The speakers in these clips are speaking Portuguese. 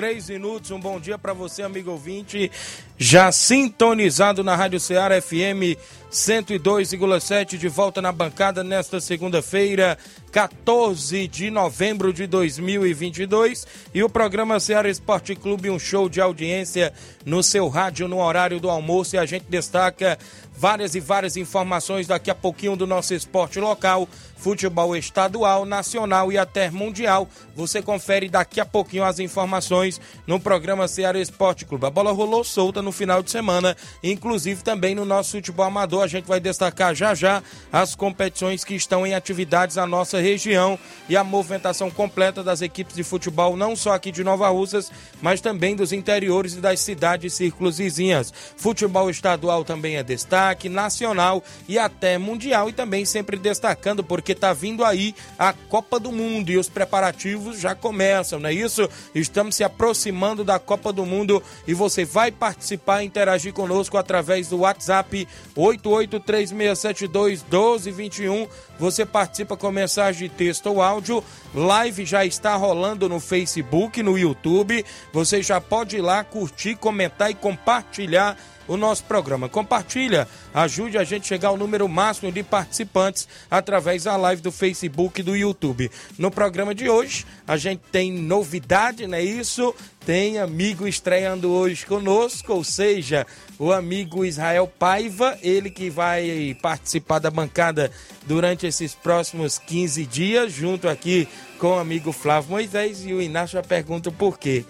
Três minutos. Um bom dia para você, amigo ouvinte, já sintonizado na Rádio Ceará FM 102,7, de volta na bancada nesta segunda-feira, 14 de novembro de 2022. E o programa Ceará Esporte Clube, um show de audiência no seu rádio no horário do almoço. E a gente destaca várias e várias informações daqui a pouquinho do nosso esporte local, futebol estadual, nacional e até mundial. Você confere daqui a pouquinho as informações no programa Ceará Esporte Clube. A bola rolou solta no final de semana, inclusive também no nosso futebol amador. A gente vai destacar já já as competições que estão em atividades na nossa região e a movimentação completa das equipes de futebol, não só aqui de Nova Russas, mas também dos interiores e das cidades e círculos vizinhas. Futebol estadual também é destaque, nacional e até mundial e também sempre destacando porque está vindo aí a Copa do Mundo e os preparativos já começam, não é isso? Estamos se aproximando da Copa do Mundo e você vai participar e interagir conosco através do WhatsApp 8836721221. Você participa com mensagem de texto ou áudio. Live já está rolando no Facebook, no YouTube. Você já pode ir lá curtir, comentar e compartilhar o nosso programa. Compartilha, ajude a gente a chegar ao número máximo de participantes através da live do Facebook e do YouTube. No programa de hoje, a gente tem novidade, não é isso? Tem amigo estreando hoje conosco, ou seja, o amigo Israel Paiva, ele que vai participar da bancada durante esses próximos 15 dias, junto aqui com o amigo Flávio Moisés, e o Inácio pergunta por quê.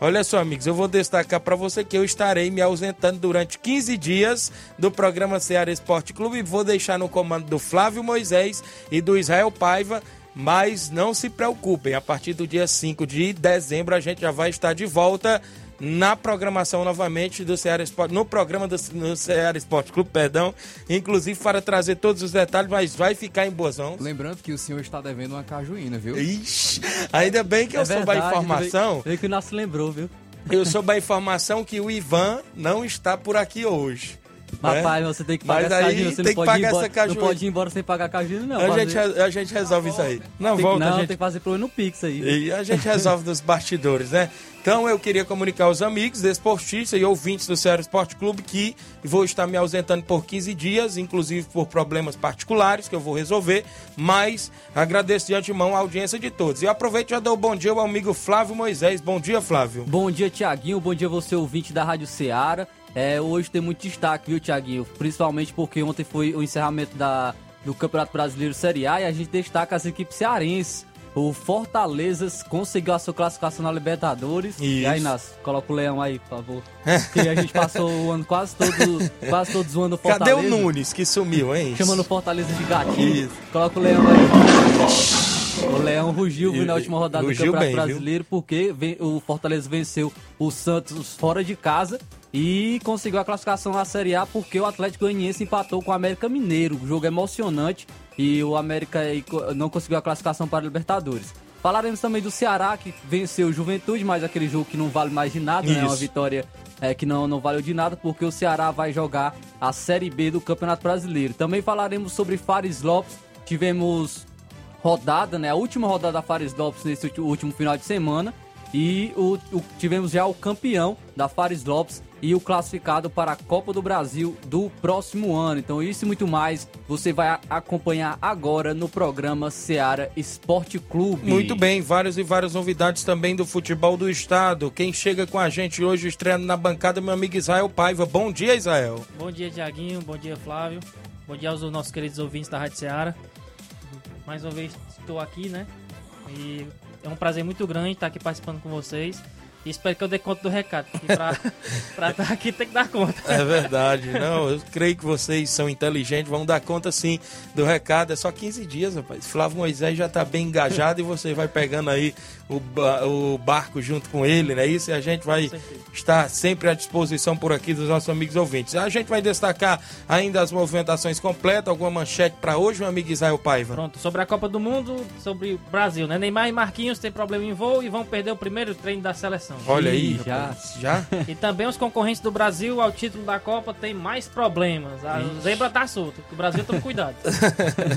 Olha só, amigos, eu vou destacar para você que eu estarei me ausentando durante 15 dias do programa Ceará Esporte Clube vou deixar no comando do Flávio Moisés e do Israel Paiva. Mas não se preocupem, a partir do dia 5 de dezembro a gente já vai estar de volta na programação novamente do Ceará Esporte, no programa do no Ceará Esporte Clube, perdão, inclusive para trazer todos os detalhes, mas vai ficar em boas mãos. Lembrando que o senhor está devendo uma cajuína, viu? Ixi, ainda bem que eu soube a informação. Vê que o Inácio lembrou, viu? Eu soube a informação que o Ivan não está por aqui hoje. Né? Rapaz, você tem que pagar Mas essa aí você tem não que pode, pagar embora, essa cajuína. não pode ir embora sem pagar a cajuína, não. a, gente, a gente resolve isso aí. Não, tem, volta, não, a gente tem que fazer problema no Pix aí. E a gente resolve nos bastidores, né? Então eu queria comunicar aos amigos, desportistas e ouvintes do Ceará Esporte Clube que vou estar me ausentando por 15 dias, inclusive por problemas particulares que eu vou resolver, mas agradeço de antemão a audiência de todos. E aproveito e já dou bom dia ao amigo Flávio Moisés. Bom dia, Flávio. Bom dia, Tiaguinho. Bom dia, você ouvinte da Rádio Ceará. É, hoje tem muito destaque, viu, Tiaguinho? Principalmente porque ontem foi o encerramento da, do Campeonato Brasileiro Série A e a gente destaca as equipes cearenses. O Fortaleza conseguiu a sua classificação na Libertadores. E Isso. aí, Inácio, coloca o leão aí, por favor. Porque a gente passou o ano quase todo, quase todo zoando o Cadê Fortaleza. o Nunes que sumiu, hein? Chamando o Fortaleza de gatinho. Isso. Coloca o leão aí. O Leão rugiu viu, na última rodada do Campeonato bem, viu? Brasileiro porque ven- o Fortaleza venceu o Santos fora de casa e conseguiu a classificação na Série A porque o Atlético Goianiense empatou com o América Mineiro. Um jogo emocionante e o América não conseguiu a classificação para a Libertadores. Falaremos também do Ceará, que venceu o Juventude, mas aquele jogo que não vale mais de nada, né? Uma Isso. vitória é, que não, não valeu de nada, porque o Ceará vai jogar a Série B do Campeonato Brasileiro. Também falaremos sobre Fares Lopes. Tivemos rodada, né? A última rodada da Fares Lopes nesse último final de semana. E o, o- tivemos já o campeão da Fares Lopes e o classificado para a Copa do Brasil do próximo ano. Então, isso e muito mais você vai acompanhar agora no programa Seara Esporte Clube. Muito bem, várias e várias novidades também do futebol do estado. Quem chega com a gente hoje, estreando na bancada, meu amigo Israel Paiva. Bom dia, Israel. Bom dia, Tiaguinho. Bom dia, Flávio. Bom dia aos nossos queridos ouvintes da Rádio Ceará. Mais uma vez estou aqui, né? E é um prazer muito grande estar aqui participando com vocês. E espero que eu dê conta do recado, porque pra, pra estar aqui tem que dar conta. É verdade, não, eu creio que vocês são inteligentes, vão dar conta sim do recado. É só 15 dias, rapaz. Flávio Moisés já tá bem engajado e você vai pegando aí o, ba- o barco junto com ele, né? Isso e a gente vai estar sempre à disposição por aqui dos nossos amigos ouvintes. A gente vai destacar ainda as movimentações completas, alguma manchete para hoje, meu amigo Israel Paiva. Pronto, sobre a Copa do Mundo, sobre o Brasil, né? Neymar e Marquinhos têm problema em voo e vão perder o primeiro treino da seleção. Olha aí, já. rapaz, já? E também os concorrentes do Brasil ao título da Copa têm mais problemas. A zebra tá solta, que o Brasil toma cuidado.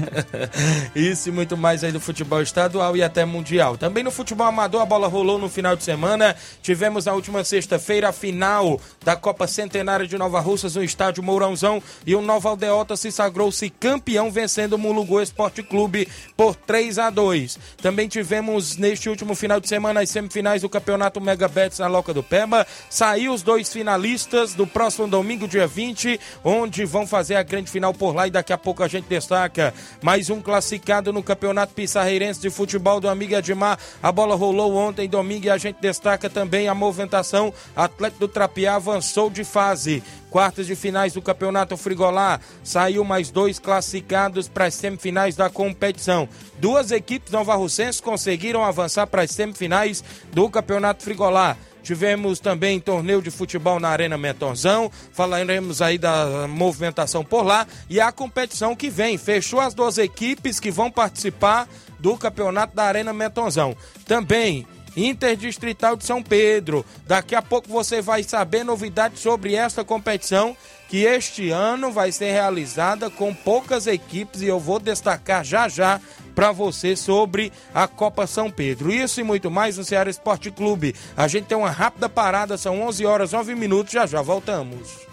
Isso e muito mais aí do futebol estadual e até mundial. Também no futebol amador, a bola rolou no final de semana. Tivemos na última sexta-feira a final da Copa Centenária de Nova Russas no estádio Mourãozão e o Nova Aldeota se sagrou-se campeão vencendo o Mulugu Esporte Clube por 3 a 2. Também tivemos neste último final de semana as semifinais do Campeonato Mega Bets na Loca do Peba. Saiu os dois finalistas do próximo domingo, dia 20, onde vão fazer a grande final por lá e daqui a pouco a gente destaca mais um classificado no Campeonato Pissarreirense de Futebol do Amigo Edmar. A bola rolou ontem, domingo, e a gente destaca também a movimentação. Atlético do Trapiá avançou de fase. Quartas de finais do Campeonato Frigolá. Saiu mais dois classificados para as semifinais da competição. Duas equipes novarrocenses conseguiram avançar para as semifinais do Campeonato Frigolá. Tivemos também torneio de futebol na Arena Mentonzão. Falaremos aí da movimentação por lá. E a competição que vem. Fechou as duas equipes que vão participar do campeonato da Arena Mentonzão. Também. Interdistrital de São Pedro. Daqui a pouco você vai saber novidades sobre esta competição que este ano vai ser realizada com poucas equipes e eu vou destacar já já para você sobre a Copa São Pedro. Isso e muito mais no Ceará Esporte Clube. A gente tem uma rápida parada, são 11 horas 9 minutos, já já voltamos.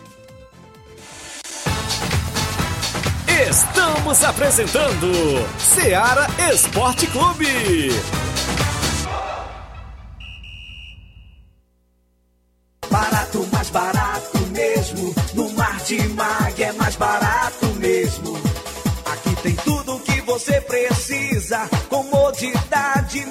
Estamos apresentando Seara Esporte Clube. Barato, mais barato mesmo. No Martimag é mais barato mesmo. Aqui tem tudo o que você precisa. Comodidade,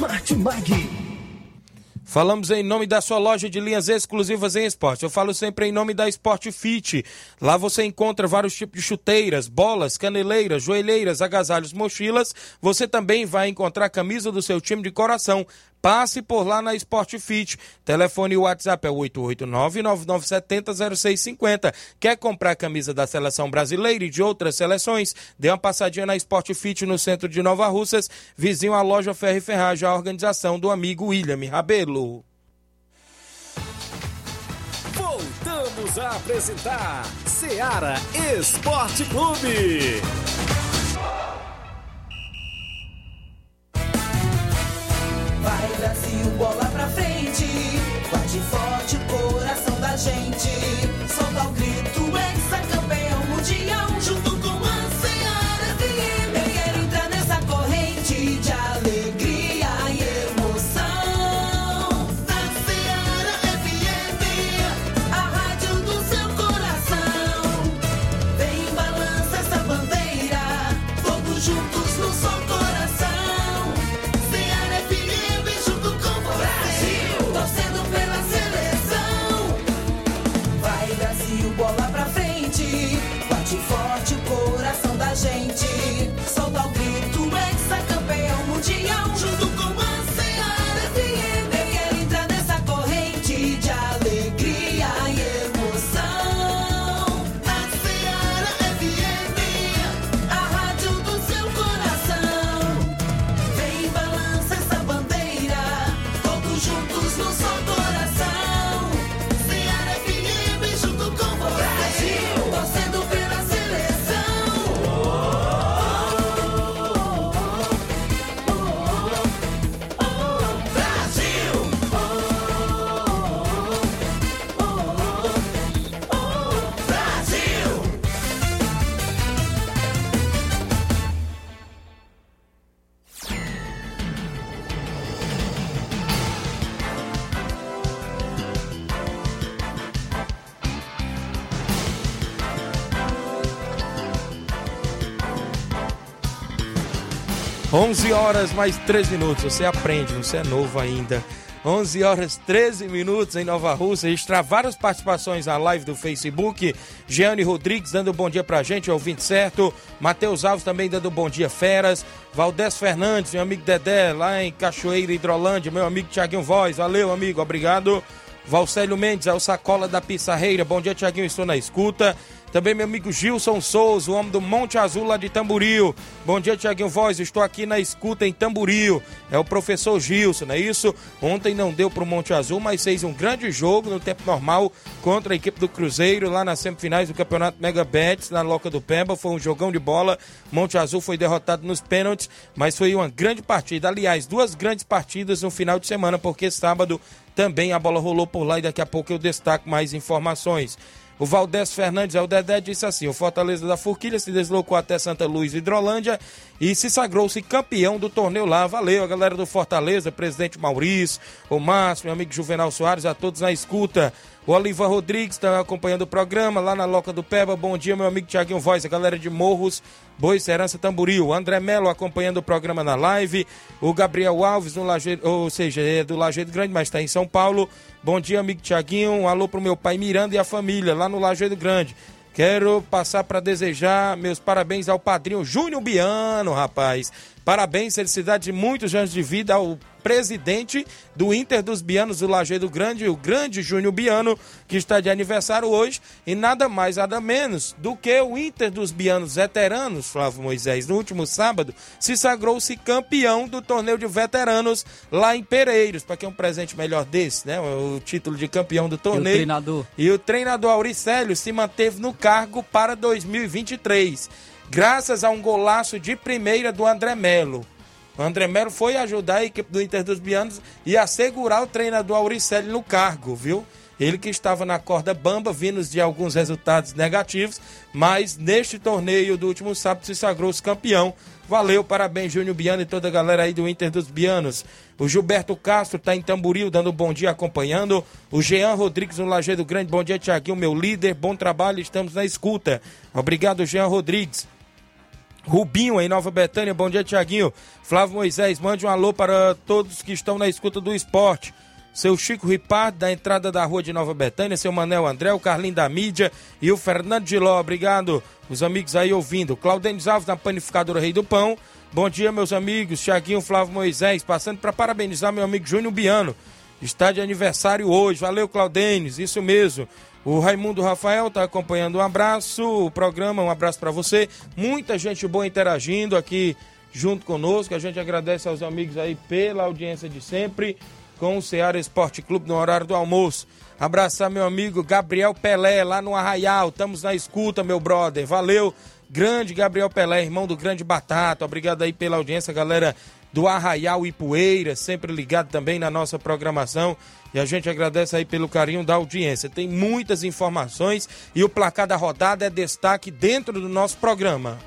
Martimag. Falamos em nome da sua loja de linhas exclusivas em esporte. Eu falo sempre em nome da Sport Fit. Lá você encontra vários tipos de chuteiras, bolas, caneleiras, joelheiras, agasalhos, mochilas. Você também vai encontrar a camisa do seu time de coração. Passe por lá na Sport Fit. Telefone e WhatsApp é 889-9970-0650. Quer comprar camisa da seleção brasileira e de outras seleções? Dê uma passadinha na Sport Fit no centro de Nova Russas, vizinho à loja Ferro e Ferragem, a organização do amigo William Rabelo. Voltamos a apresentar Seara Esporte Clube. Vai Brasil, bola 11 horas mais 13 minutos. Você aprende, você é novo ainda. 11 horas 13 minutos em Nova Rússia. Registrar várias participações na live do Facebook. Jeane Rodrigues dando bom dia pra gente, ouvinte certo. Matheus Alves também dando bom dia, feras. Valdés Fernandes, meu amigo Dedé, lá em Cachoeira, Hidrolândia. Meu amigo Tiaguinho Voz. Valeu, amigo, obrigado. Valcélio Mendes, é o Sacola da Pissarreira. Bom dia, Tiaguinho, estou na escuta. Também meu amigo Gilson Souza, o homem do Monte Azul lá de Tamboril. Bom dia, Tiaguinho Voz. Estou aqui na escuta em Tamboril. É o professor Gilson, não é isso? Ontem não deu para o Monte Azul, mas fez um grande jogo no tempo normal contra a equipe do Cruzeiro lá nas semifinais do Campeonato Mega Bets na Loca do Pemba. Foi um jogão de bola. Monte Azul foi derrotado nos pênaltis, mas foi uma grande partida. Aliás, duas grandes partidas no final de semana, porque sábado também a bola rolou por lá e daqui a pouco eu destaco mais informações. O Valdés Fernandes, é o Dedé, disse assim: o Fortaleza da Forquilha se deslocou até Santa Luz, Hidrolândia, e se sagrou-se campeão do torneio lá. Valeu, a galera do Fortaleza, presidente Maurício, o Márcio, meu amigo Juvenal Soares, a todos na escuta. O Oliva Rodrigues está acompanhando o programa lá na Loca do Peba. Bom dia, meu amigo Tiaguinho Voz, a galera de Morros, Boa Serança Tamboril. O André Melo acompanhando o programa na live. O Gabriel Alves, no Lajeiro, ou seja, é do Lajeiro Grande, mas está em São Paulo. Bom dia, amigo Tiaguinho. Um alô pro meu pai Miranda e a família lá no Lajeiro Grande. Quero passar para desejar meus parabéns ao padrinho Júnior Biano, rapaz. Parabéns, felicidade de muitos anos de vida ao presidente do Inter dos Bianos do Lajeado Grande, o grande Júnior Biano, que está de aniversário hoje, e nada mais, nada menos do que o Inter dos Bianos veteranos, Flávio Moisés, no último sábado, se sagrou-se campeão do torneio de veteranos lá em Pereiros. Para que é um presente melhor desse, né? O título de campeão do torneio. E o treinador? E o treinador Auricélio se manteve no cargo para 2023 graças a um golaço de primeira do André Melo. O André Melo foi ajudar a equipe do Inter dos Bianos e assegurar o treinador Auricelli no cargo, viu? Ele que estava na corda bamba, vindo de alguns resultados negativos, mas neste torneio do último sábado se sagrou-se campeão. Valeu, parabéns, Júnior Biano e toda a galera aí do Inter dos Bianos. O Gilberto Castro está em Tamboril, dando um bom dia, acompanhando. O Jean Rodrigues no Lajeado Grande, bom dia, Tiaguinho, meu líder, bom trabalho, estamos na escuta. Obrigado, Jean Rodrigues. Rubinho, em Nova Betânia. Bom dia, Tiaguinho. Flávio Moisés, mande um alô para todos que estão na escuta do esporte. Seu Chico Ripardo, da entrada da rua de Nova Betânia, seu Manel André, o Carlinho da mídia e o Fernando de Ló. Obrigado, os amigos aí ouvindo. Claudênio Alves, da Panificadora Rei do Pão. Bom dia, meus amigos. Tiaguinho, Flávio Moisés, passando para parabenizar meu amigo Júnior Biano. Está de aniversário hoje. Valeu, Claudênis, isso mesmo. O Raimundo Rafael está acompanhando. Um abraço, o programa, um abraço para você. Muita gente boa interagindo aqui junto conosco. A gente agradece aos amigos aí pela audiência de sempre com o Ceará Esporte Clube no horário do almoço. Abraçar meu amigo Gabriel Pelé lá no Arraial. Estamos na escuta, meu brother. Valeu. Grande Gabriel Pelé, irmão do Grande Batata. Obrigado aí pela audiência, galera do Arraial e Poeira, sempre ligado também na nossa programação. E a gente agradece aí pelo carinho da audiência. Tem muitas informações e o placar da rodada é destaque dentro do nosso programa.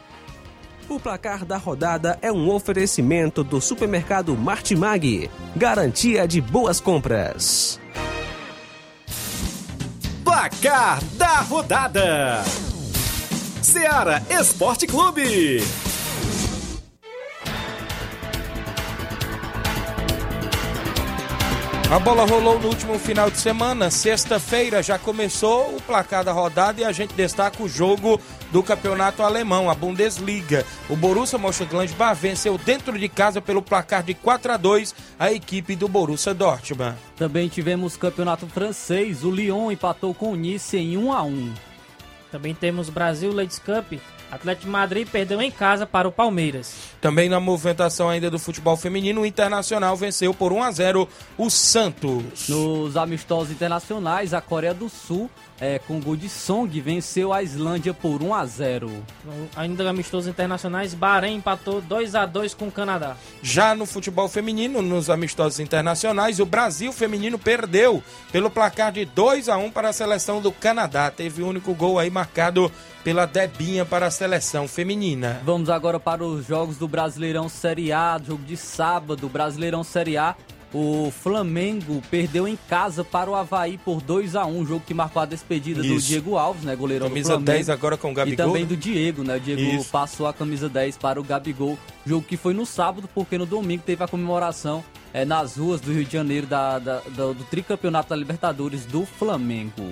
O placar da rodada é um oferecimento do supermercado Martimag. Garantia de boas compras. Placar da rodada: Seara Esporte Clube. A bola rolou no último final de semana, sexta-feira já começou o placar da rodada e a gente destaca o jogo do campeonato alemão, a Bundesliga. O Borussia Mönchengladbach venceu dentro de casa pelo placar de 4 a 2 a equipe do Borussia Dortmund. Também tivemos campeonato francês, o Lyon empatou com o Nice em 1 a 1. Também temos Brasil Ladies Cup, Atlético de Madrid perdeu em casa para o Palmeiras. Também na movimentação ainda do futebol feminino, o Internacional venceu por 1 a 0 o Santos. Nos amistosos internacionais, a Coreia do Sul, é, com gol de Song, venceu a Islândia por 1 a 0. Ainda amistosos internacionais, Bahrein empatou 2 a 2 com o Canadá. Já no futebol feminino, nos amistosos internacionais, o Brasil feminino perdeu pelo placar de 2 a 1 para a seleção do Canadá. Teve o único gol aí marcado pela Debinha para a seleção feminina. Vamos agora para os jogos do Brasileirão Série A, jogo de sábado, Brasileirão Série A. O Flamengo perdeu em casa para o Havaí por 2 a 1 jogo que marcou a despedida do Isso. Diego Alves, né, goleirão do Camisa Flamengo. 10 agora com o E Gabigol. também né? do Diego, né? O Diego Isso. passou a camisa 10 para o Gabigol. Jogo que foi no sábado, porque no domingo teve a comemoração eh, nas ruas do Rio de Janeiro da, da- do, do tricampeonato da Libertadores do Flamengo.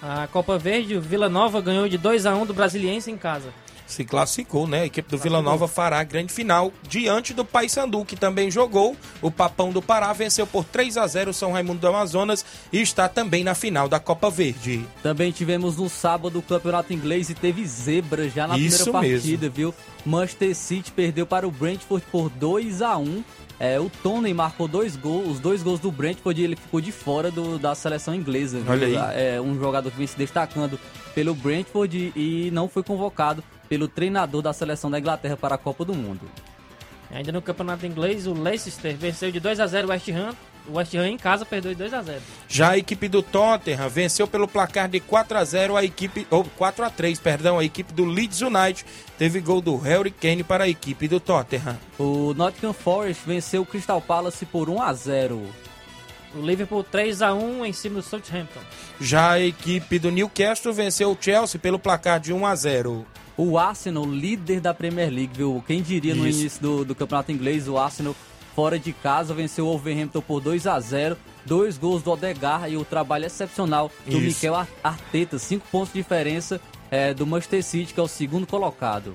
A Copa Verde, o Vila Nova ganhou de 2 a 1 do Brasiliense em casa. Se classificou, né? A equipe do Vila Nova fará a grande final diante do Paysandu, que também jogou. O Papão do Pará venceu por 3 a 0 o São Raimundo do Amazonas e está também na final da Copa Verde. Também tivemos no sábado o campeonato inglês e teve zebra já na Isso primeira partida, viu? Manchester City perdeu para o Brentford por 2 a 1 é, o Tony marcou dois gols, os dois gols do Brentford e ele ficou de fora do- da seleção inglesa. viu? Olha aí. É um jogador que vem se destacando pelo Brentford e, e não foi convocado pelo treinador da seleção da Inglaterra para a Copa do Mundo. Ainda no campeonato inglês, o Leicester venceu de 2 a 0 o West Ham. O West Ham em casa perdeu de 2 a 0 Já a equipe do Tottenham venceu pelo placar de 4 a 0 a equipe ou 4 a 3, perdão, a equipe do Leeds United. Teve gol do Harry Kane para a equipe do Tottenham. O Nottingham Forest venceu o Crystal Palace por 1 a 0 O Liverpool 3 a 1 em cima do Southampton. Já a equipe do Newcastle venceu o Chelsea pelo placar de 1 a 0. O Arsenal, líder da Premier League, viu? Quem diria no Isso. início do, do campeonato inglês, o Arsenal fora de casa venceu o Wolverhampton por 2 a 0 Dois gols do Odegar e o trabalho excepcional do Isso. Mikel Ar- Arteta. Cinco pontos de diferença é, do Manchester City, que é o segundo colocado.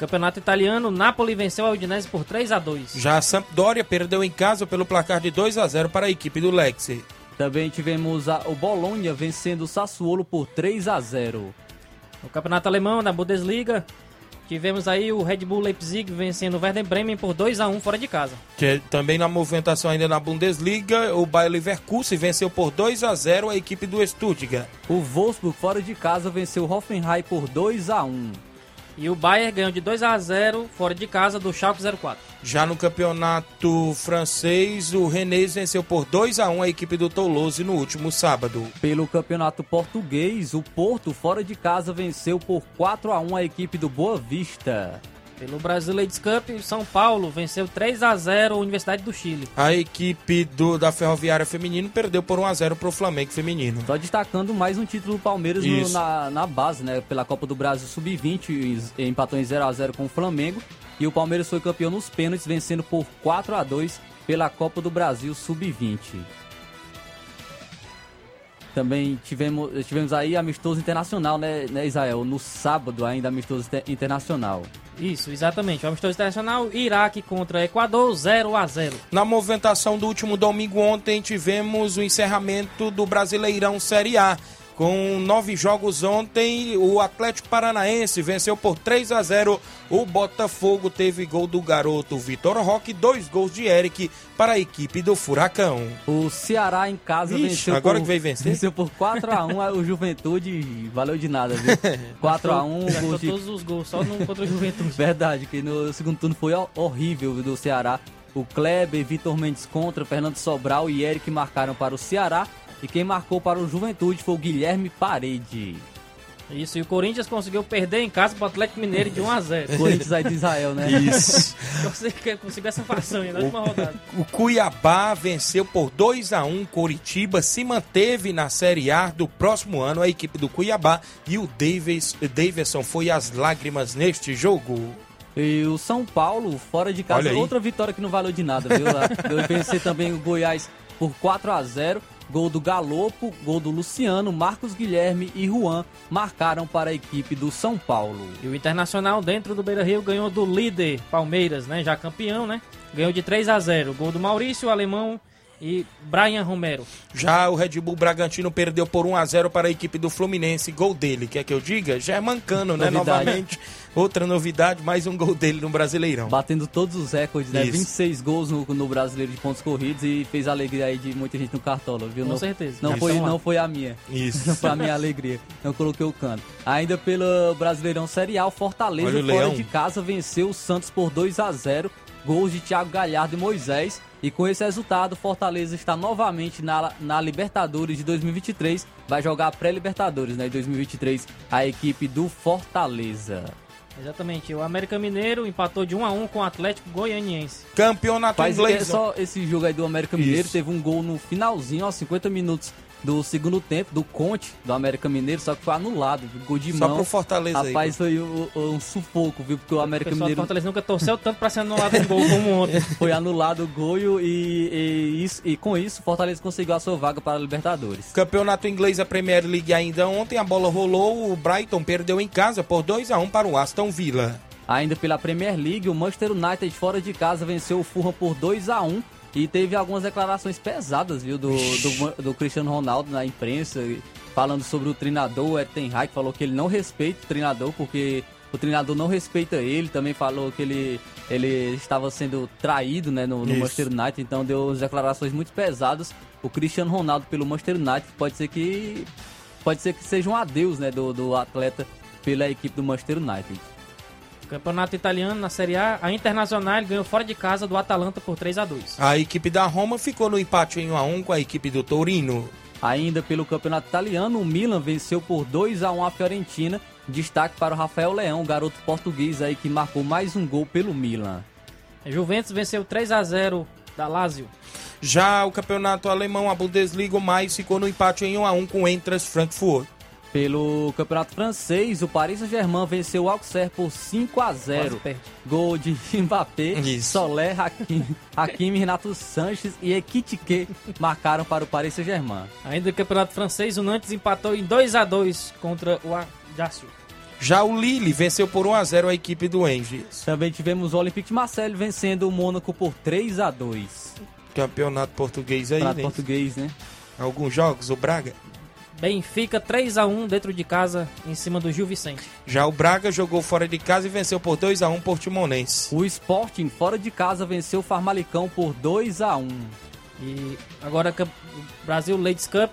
Campeonato italiano, Napoli venceu a Udinese por 3 a 2 Já a Sampdoria perdeu em casa pelo placar de 2 a 0 para a equipe do Lecce. Também tivemos a- o Bologna vencendo o Sassuolo por 3 a 0 No campeonato alemão, na Bundesliga, tivemos aí o Red Bull Leipzig vencendo o Werder Bremen por 2 a 1 fora de casa. Que é também na movimentação ainda na Bundesliga, o Bayer Leverkusen venceu por 2 a 0 a equipe do Stuttgart. O Wolfsburg fora de casa venceu o Hoffenheim por 2 a 1 E o Bayern ganhou de 2 a 0 fora de casa do Schalke 04. Já no campeonato francês, o Rennes venceu por 2 a 1 a equipe do Toulouse no último sábado. Pelo campeonato português, o Porto, fora de casa, venceu por 4 a 1 a equipe do Boa Vista. Pelo Brasil Ladies Cup, São Paulo venceu 3 a 0 a Universidade do Chile. A equipe do, da Ferroviária Feminino perdeu por 1 a 0 para o Flamengo Feminino. Só destacando mais um título do Palmeiras no- na, na base, né? Pela Copa do Brasil Sub-20, e- empatou em 0 a 0 com o Flamengo. E o Palmeiras foi campeão nos pênaltis, vencendo por 4 a 2 pela Copa do Brasil Sub-20. Também tivemos, tivemos aí amistoso internacional, né, né, Israel? No sábado ainda amistoso inter- internacional. Isso, exatamente. O amistoso internacional, Iraque contra Equador, 0 a 0 Na movimentação do último domingo ontem, tivemos o encerramento do Brasileirão Série A. Com nove jogos ontem, o Atlético Paranaense venceu por 3 a 0 o Botafogo. Teve gol do garoto Vitor Roque, dois gols de Eric para a equipe do Furacão. O Ceará em casa Ixi, venceu agora por, que veio vencer? Venceu por 4x1 o Juventude, valeu de nada, viu? 4x1 Gastou gol de... todos os gols, só no contra o Juventude. Verdade, que no segundo turno foi ho- horrível do Ceará. O Kleber, Vitor Mendes contra, Fernando Sobral e Eric marcaram para o Ceará. E quem marcou para o Juventude foi o Guilherme Parede. Isso, e o Corinthians conseguiu perder em casa pro Atlético Mineiro de 1 a 0 Corinthians aí de Israel, né? Isso. Conseguiu conseguiu essa façanha na última rodada. O Cuiabá venceu por 2 a 1 Coritiba, se manteve na Série A do próximo ano a equipe do Cuiabá e o Davis, Davidson foi às lágrimas neste jogo. E o São Paulo, fora de casa, outra vitória que não valeu de nada, viu? Lá, Eu vencer também o Goiás por 4 a 0 Gol do Galopo, gol do Luciano, Marcos Guilherme e Juan marcaram para a equipe do São Paulo. E o Internacional, dentro do Beira Rio, ganhou do líder Palmeiras, né? Já campeão, né? Ganhou de 3 a 0 Gol do Maurício, o Alemão e Brian Romero. Já o Red Bull Bragantino perdeu por 1 a 0 para a equipe do Fluminense. Gol dele, quer que eu diga? Já é mancando, né? Novamente, outra novidade, mais um gol dele no Brasileirão. Batendo todos os recordes, né? Isso. 26 gols no, no brasileiro de pontos corridos e fez a alegria aí de muita gente no cartola, viu? Com não, certeza. Não foi, não foi a minha. Isso. Não foi a minha alegria. Não coloquei o canto. Ainda pelo Brasileirão Série A, o Fortaleza Olha fora Leão. de casa venceu o Santos por 2 a 0 Gols de Thiago Galhardo e Moisés. E com esse resultado, o Fortaleza está novamente na, na Libertadores de 2023. Vai jogar a pré-Libertadores, né? Em 2023, a equipe do Fortaleza. Exatamente. O América Mineiro empatou de 1 a 1 com o Atlético Goianiense. Campeonato Faz é inglês. só esse jogo aí do América Mineiro, Isso. teve um gol no finalzinho, aos 50 minutos do segundo tempo, do Conte, do América Mineiro, só que foi anulado, gol de Só mão. pro Fortaleza aí. Rapaz, foi um, um sufoco, viu? Porque o O América do Mineiro Fortaleza nunca torceu tanto pra ser anulado um gol como ontem. foi anulado o gol e, e, isso- e com isso o Fortaleza conseguiu a sua vaga para a Libertadores. Campeonato inglês, a Premier League ainda ontem, a bola rolou, o Brighton perdeu em casa por 2 a 1 para o Aston Villa. Ainda pela Premier League, o Manchester United fora de casa venceu o Fulham por 2 a 1 e teve algumas declarações pesadas, viu, do, do, do Cristiano Ronaldo na imprensa, falando sobre o treinador, o Ed Ten Hag, falou que ele não respeita o treinador porque o treinador não respeita ele, também falou que ele, ele estava sendo traído, né, no, no. Manchester United, então deu declarações muito pesadas. O Cristiano Ronaldo pelo Manchester United pode ser que pode ser que seja um adeus, né, do, do atleta pela equipe do Manchester United. Campeonato italiano na Série A, a Internacional ganhou fora de casa do Atalanta por 3 a 2 A equipe da Roma ficou no empate em 1 a 1 com a equipe do Torino. Ainda pelo Campeonato Italiano, o Milan venceu por 2 a 1 a Fiorentina. Destaque para o Rafael Leão, garoto português aí que marcou mais um gol pelo Milan. Juventus venceu 3 a 0 da Lazio. Já o campeonato alemão, a Bundesliga, o mais ficou no empate em 1 a 1 com o Eintracht Frankfurt. Pelo Campeonato Francês, o Paris Saint-Germain venceu o Auxerre por 5 a 0. Quase perde. Gol de Mbappé, Isso. Solé, Hakimi, Hakimi, Renato Sanches e Ekitike marcaram para o Paris Saint-Germain. Ainda no Campeonato Francês, o Nantes empatou em 2 a 2 contra o Ajaccio. Já o Lille venceu por 1 a 0 a equipe do Angers. Também tivemos o Olympique de Marseille vencendo o Mônaco por 3 a 2. Campeonato português aí, Prato né? português, né? Alguns jogos, o Braga. Benfica 3 a 1 dentro de casa em cima do Gil Vicente. Já o Braga jogou fora de casa e venceu por 2 a 1 por Timonense. O Sporting, fora de casa, venceu o Farmalicão por 2 a 1 E agora Brasil Ladies Cup,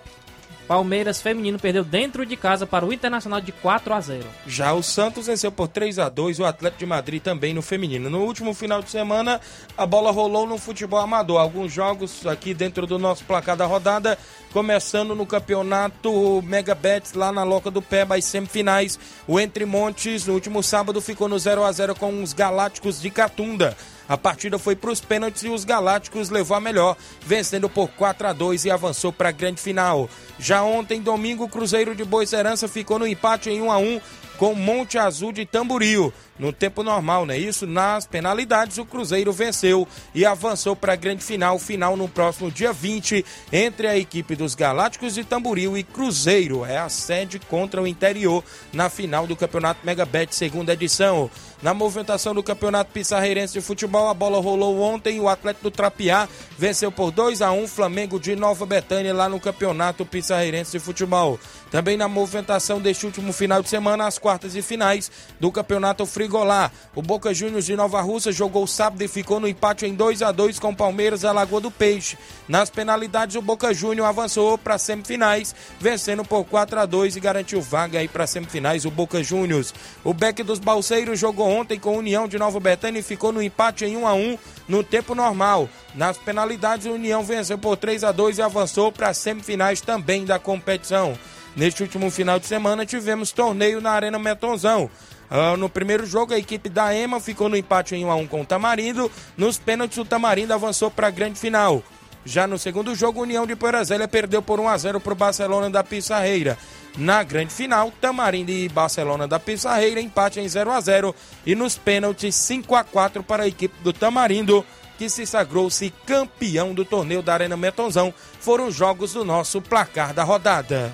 Palmeiras feminino perdeu dentro de casa para o Internacional de 4 a 0. Já o Santos venceu por 3 a 2 o Atlético de Madrid também no feminino. No último final de semana, a bola rolou no futebol amador. Alguns jogos aqui dentro do nosso placar da rodada, começando no campeonato Mega Bets lá na Loca do Peba, as semifinais. O Entre Montes, no último sábado, ficou no 0 a 0 com os Galácticos de Catunda. A partida foi para os pênaltis e os Galácticos levou a melhor, vencendo por 4 a 2 e avançou para a grande final. Já ontem, domingo, o Cruzeiro de Boa Serança ficou no empate em 1 a 1 com Monte Azul de Tamboril. No tempo normal, não é isso? Nas penalidades, o Cruzeiro venceu e avançou para a grande final. Final no próximo dia 20, entre a equipe dos Galácticos de Tamboril e Cruzeiro. É a sede contra o interior na final do Campeonato Mega Bet, segunda edição. Na movimentação do Campeonato Pissarreirense de Futebol, a bola rolou ontem. O Atlético do Trapiá venceu por 2 a 1 Flamengo de Nova Betânia lá no Campeonato Pissarreirense de Futebol. Também na movimentação deste último final de semana, as quartas e finais do Campeonato Frigolá. O Boca Juniors de Nova Russa jogou sábado e ficou no empate em 2 a 2 com o Palmeiras a Lagoa do Peixe. Nas penalidades, o Boca Juniors avançou para semifinais, vencendo por 4 a 2 e garantiu vaga aí para semifinais o Boca Juniors. O Beck dos Balseiros jogou ontem com União de Nova Betânia e ficou no empate em 1 a 1 no tempo normal. Nas penalidades, a União venceu por 3 a 2 e avançou para semifinais também da competição. Neste último final de semana tivemos torneio na Arena Metonzão. Ah, no primeiro jogo, a equipe da EMA ficou no empate em 1 a 1 com o Tamarindo. Nos pênaltis, o Tamarindo avançou para a grande final. Já no segundo jogo, União de Porazélia perdeu por 1 a 0 para o Barcelona da Pissarreira. Na grande final, Tamarindo e Barcelona da Pissarreira empate em 0 a 0 e nos pênaltis 5 a 4 para a equipe do Tamarindo, que se sagrou-se campeão do torneio da Arena Metonzão. Foram os jogos do nosso placar da rodada.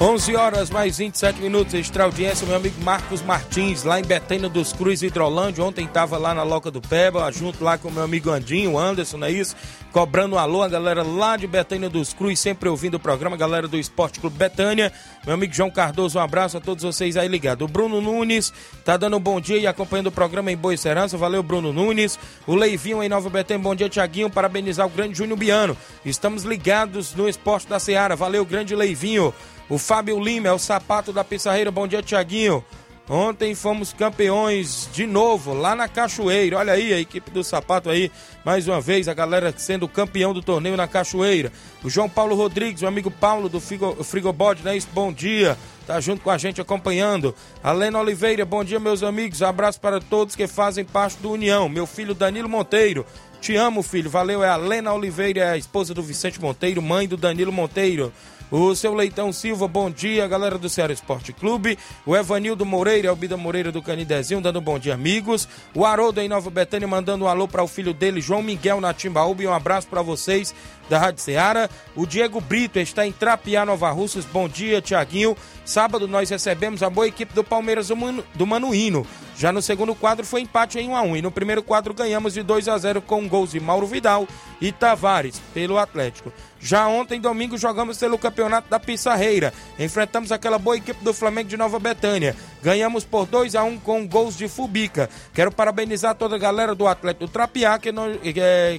11 horas mais 27 minutos, extra audiência, meu amigo Marcos Martins, lá em Betânia dos Cruz, Hidrolândia. Ontem estava lá na Loca do Peba, junto lá com meu amigo Andinho, Anderson, não é isso? Cobrando um alô, a galera lá de Betânia dos Cruz, sempre ouvindo o programa, galera do Esporte Clube Betânia. Meu amigo João Cardoso, um abraço a todos vocês aí ligados. O Bruno Nunes tá dando um bom dia e acompanhando o programa em Boa Serança. Valeu, Bruno Nunes. O Leivinho em Nova Betânia, bom dia, Tiaguinho. Parabenizar o grande Júnior Biano. Estamos ligados no Esporte da Seara. Valeu, grande Leivinho. O Fábio Lima é o sapato da Pissarreira. Bom dia, Tiaguinho. Ontem fomos campeões de novo lá na Cachoeira. Olha aí a equipe do sapato aí, mais uma vez, a galera sendo campeão do torneio na Cachoeira. O João Paulo Rodrigues, o amigo Paulo do Frigo, Frigobode, né? Bom dia. Tá junto com a gente acompanhando. A Lena Oliveira, bom dia, meus amigos. Abraço para todos que fazem parte do União. Meu filho Danilo Monteiro. Te amo, filho. Valeu. É a Lena Oliveira, é a esposa do Vicente Monteiro, mãe do Danilo Monteiro. O seu Leitão Silva, bom dia, galera do Ceará Esporte Clube. O Evanildo Moreira, Albida Moreira do Canidezinho, dando um bom dia, amigos. O Haroldo em Nova Betânia, mandando um alô para o filho dele, João Miguel, na Timbaúba. E um abraço para vocês da Rádio Ceará. O Diego Brito está em Trapiá, Nova Russas. Bom dia, Tiaguinho. Sábado nós recebemos a boa equipe do Palmeiras do, do Manuíno. Já no segundo quadro foi empate em 1 a 1 e no primeiro quadro ganhamos de 2 a 0 com gols de Mauro Vidal e Tavares pelo Atlético. Já ontem, domingo, jogamos pelo campeonato da Pissarreira. Enfrentamos aquela boa equipe do Flamengo de Nova Betânia. Ganhamos por 2 a 1 com gols de Fubica. Quero parabenizar toda a galera do Atlético Trapiá que,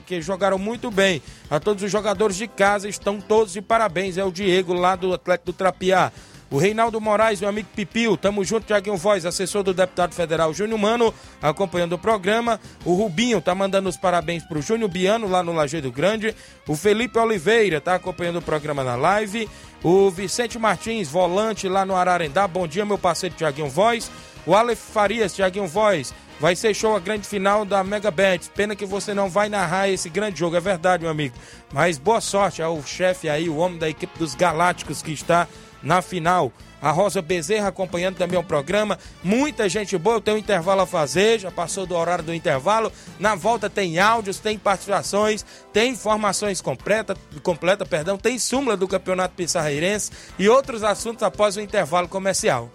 que, jogaram muito bem. A todos os jogadores de casa estão todos de parabéns. É o Diego lá do Atlético Trapiá. O Reinaldo Moraes, meu amigo Pipil, tamo junto, Tiaguinho Voz, assessor do deputado federal Júnior Mano, acompanhando o programa. O Rubinho tá mandando os parabéns pro Júnior Biano, lá no Lajeado Grande. O Felipe Oliveira tá acompanhando o programa na live. O Vicente Martins, volante lá no Ararendá. Bom dia, meu parceiro Tiaguinho Voz. O Aleph Farias, Tiaguinho Voz. Vai ser show a grande final da Mega Bet. Pena que você não vai narrar esse grande jogo, é verdade, meu amigo. Mas boa sorte ao chefe aí, o homem da equipe dos Galácticos que está na final. A Rosa Bezerra acompanhando também o programa. Muita gente boa, eu tenho um intervalo a fazer, já passou do horário do intervalo. Na volta tem áudios, tem participações, tem informações completa, completa, perdão, tem súmula do Campeonato Pissarreirense e outros assuntos após o intervalo comercial.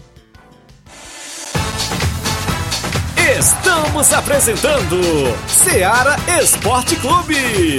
Estamos apresentando Seara Esporte Clube.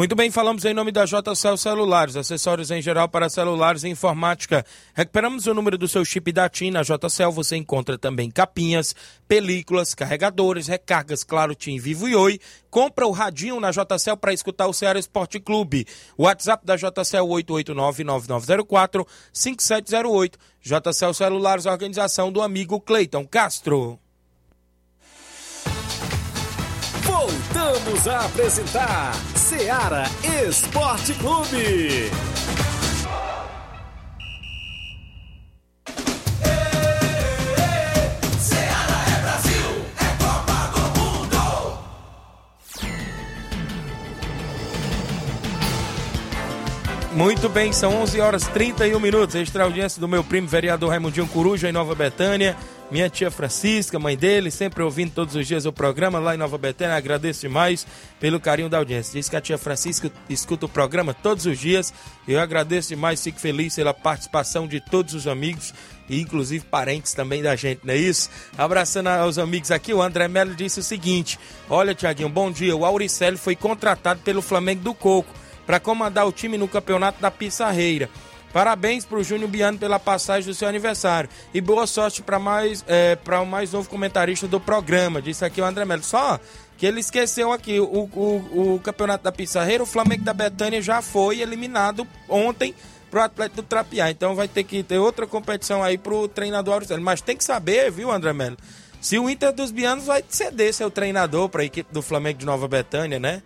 Muito bem, falamos em nome da JCL Celulares, acessórios em geral para celulares e informática. Recuperamos o número do seu chip da TIM. Na JCL você encontra também capinhas, películas, carregadores, recargas, claro, TIM, Vivo e Oi. Compra o radinho na JCL para escutar o Ceará Esporte Clube. WhatsApp da JCL 889-9904-5708. JCL Celulares, organização do amigo Cleiton Castro. Voltamos a apresentar Seara Esporte Clube. Muito bem, são 11 horas 31 minutos. Extra audiência do meu primo vereador Raimundinho Coruja em Nova Betânia. Minha tia Francisca, mãe dele, sempre ouvindo todos os dias o programa lá em Nova Betânia. Agradeço demais pelo carinho da audiência. Diz que a tia Francisca escuta o programa todos os dias. Eu agradeço demais, fico feliz pela participação de todos os amigos e inclusive parentes também da gente, não é isso? Abraçando aos amigos aqui, o André Melo disse o seguinte: Olha, Tiaguinho, bom dia. O Auricelli foi contratado pelo Flamengo do Coco para comandar o time no campeonato da Pissarreira. Parabéns para o Júnior Biano pela passagem do seu aniversário. E boa sorte para mais, é, o mais novo comentarista do programa. Disse aqui o André Melo. Só que ele esqueceu aqui: o, o, o campeonato da Pissarreira, o Flamengo da Betânia já foi eliminado ontem pro Atlético do Trapiá. Então vai ter que ter outra competição aí pro treinador Auricélio. Mas tem que saber, viu, André Melo? Se o Inter dos Bianos vai ceder seu treinador para a equipe do Flamengo de Nova Betânia, né?